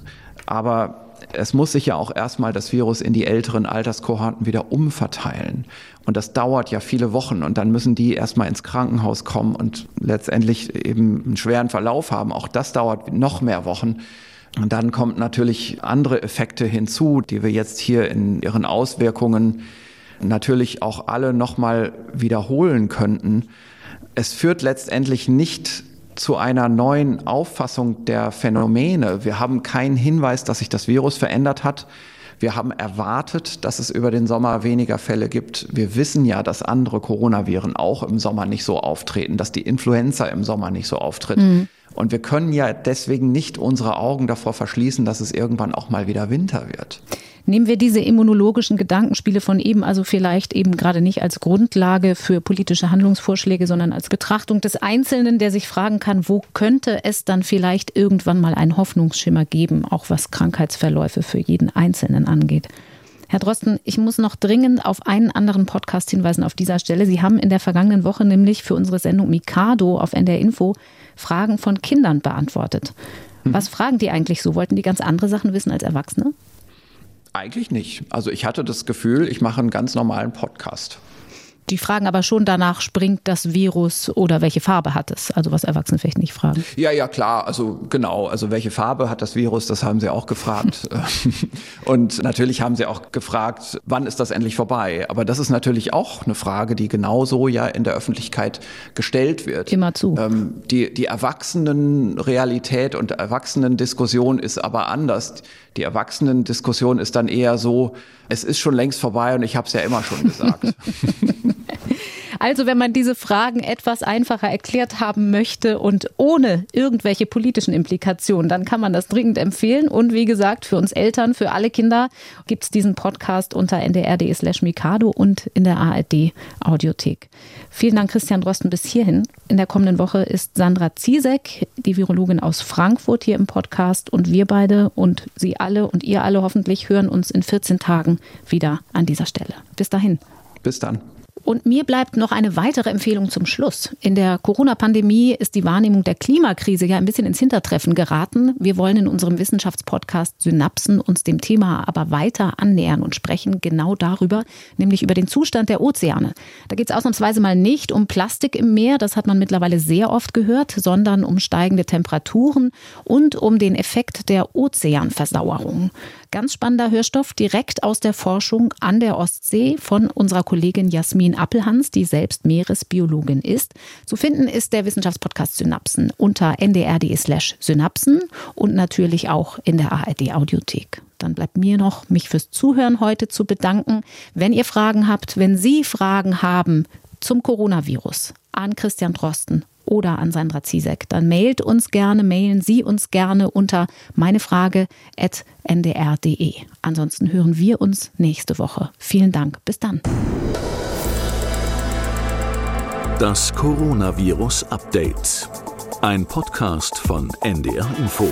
Aber es muss sich ja auch erstmal das Virus in die älteren Alterskohorten wieder umverteilen. Und das dauert ja viele Wochen und dann müssen die erstmal ins Krankenhaus kommen und letztendlich eben einen schweren Verlauf haben. Auch das dauert noch mehr Wochen. Und dann kommt natürlich andere Effekte hinzu, die wir jetzt hier in ihren Auswirkungen natürlich auch alle nochmal wiederholen könnten. Es führt letztendlich nicht zu einer neuen Auffassung der Phänomene. Wir haben keinen Hinweis, dass sich das Virus verändert hat. Wir haben erwartet, dass es über den Sommer weniger Fälle gibt. Wir wissen ja, dass andere Coronaviren auch im Sommer nicht so auftreten, dass die Influenza im Sommer nicht so auftritt. Mhm. Und wir können ja deswegen nicht unsere Augen davor verschließen, dass es irgendwann auch mal wieder Winter wird. Nehmen wir diese immunologischen Gedankenspiele von eben also vielleicht eben gerade nicht als Grundlage für politische Handlungsvorschläge, sondern als Betrachtung des Einzelnen, der sich fragen kann, wo könnte es dann vielleicht irgendwann mal einen Hoffnungsschimmer geben, auch was Krankheitsverläufe für jeden Einzelnen angeht. Herr Drosten, ich muss noch dringend auf einen anderen Podcast hinweisen auf dieser Stelle. Sie haben in der vergangenen Woche nämlich für unsere Sendung Mikado auf NDR Info Fragen von Kindern beantwortet. Hm. Was fragen die eigentlich so? Wollten die ganz andere Sachen wissen als Erwachsene? Eigentlich nicht. Also ich hatte das Gefühl, ich mache einen ganz normalen Podcast. Die fragen aber schon danach, springt das Virus oder welche Farbe hat es? Also was Erwachsene vielleicht nicht fragen. Ja, ja, klar. Also genau. Also welche Farbe hat das Virus? Das haben sie auch gefragt. Und natürlich haben sie auch gefragt, wann ist das endlich vorbei? Aber das ist natürlich auch eine Frage, die genauso ja in der Öffentlichkeit gestellt wird. Immer zu. Ähm, die, die Erwachsenenrealität und Erwachsenendiskussion ist aber anders. Die Erwachsenendiskussion ist dann eher so, es ist schon längst vorbei und ich habe es ja immer schon gesagt. Also wenn man diese Fragen etwas einfacher erklärt haben möchte und ohne irgendwelche politischen Implikationen, dann kann man das dringend empfehlen. Und wie gesagt, für uns Eltern, für alle Kinder gibt es diesen Podcast unter ndr.de slash Mikado und in der ARD Audiothek. Vielen Dank, Christian Drosten, bis hierhin. In der kommenden Woche ist Sandra Ziesek, die Virologin aus Frankfurt, hier im Podcast. Und wir beide und Sie alle und ihr alle hoffentlich hören uns in 14 Tagen wieder an dieser Stelle. Bis dahin. Bis dann. Und mir bleibt noch eine weitere Empfehlung zum Schluss. In der Corona-Pandemie ist die Wahrnehmung der Klimakrise ja ein bisschen ins Hintertreffen geraten. Wir wollen in unserem Wissenschaftspodcast Synapsen uns dem Thema aber weiter annähern und sprechen genau darüber, nämlich über den Zustand der Ozeane. Da geht es ausnahmsweise mal nicht um Plastik im Meer, das hat man mittlerweile sehr oft gehört, sondern um steigende Temperaturen und um den Effekt der Ozeanversauerung. Ganz spannender Hörstoff direkt aus der Forschung an der Ostsee von unserer Kollegin Jasmin Appelhans, die selbst Meeresbiologin ist. Zu finden ist der Wissenschaftspodcast Synapsen unter ndr.de slash Synapsen und natürlich auch in der ARD Audiothek. Dann bleibt mir noch, mich fürs Zuhören heute zu bedanken. Wenn ihr Fragen habt, wenn Sie Fragen haben zum Coronavirus an Christian Drosten oder an Sandra Ziesek, dann mailt uns gerne, mailen Sie uns gerne unter meinefrage.ndr.de. Ansonsten hören wir uns nächste Woche. Vielen Dank. Bis dann. Das Coronavirus Update. Ein Podcast von NDR Info.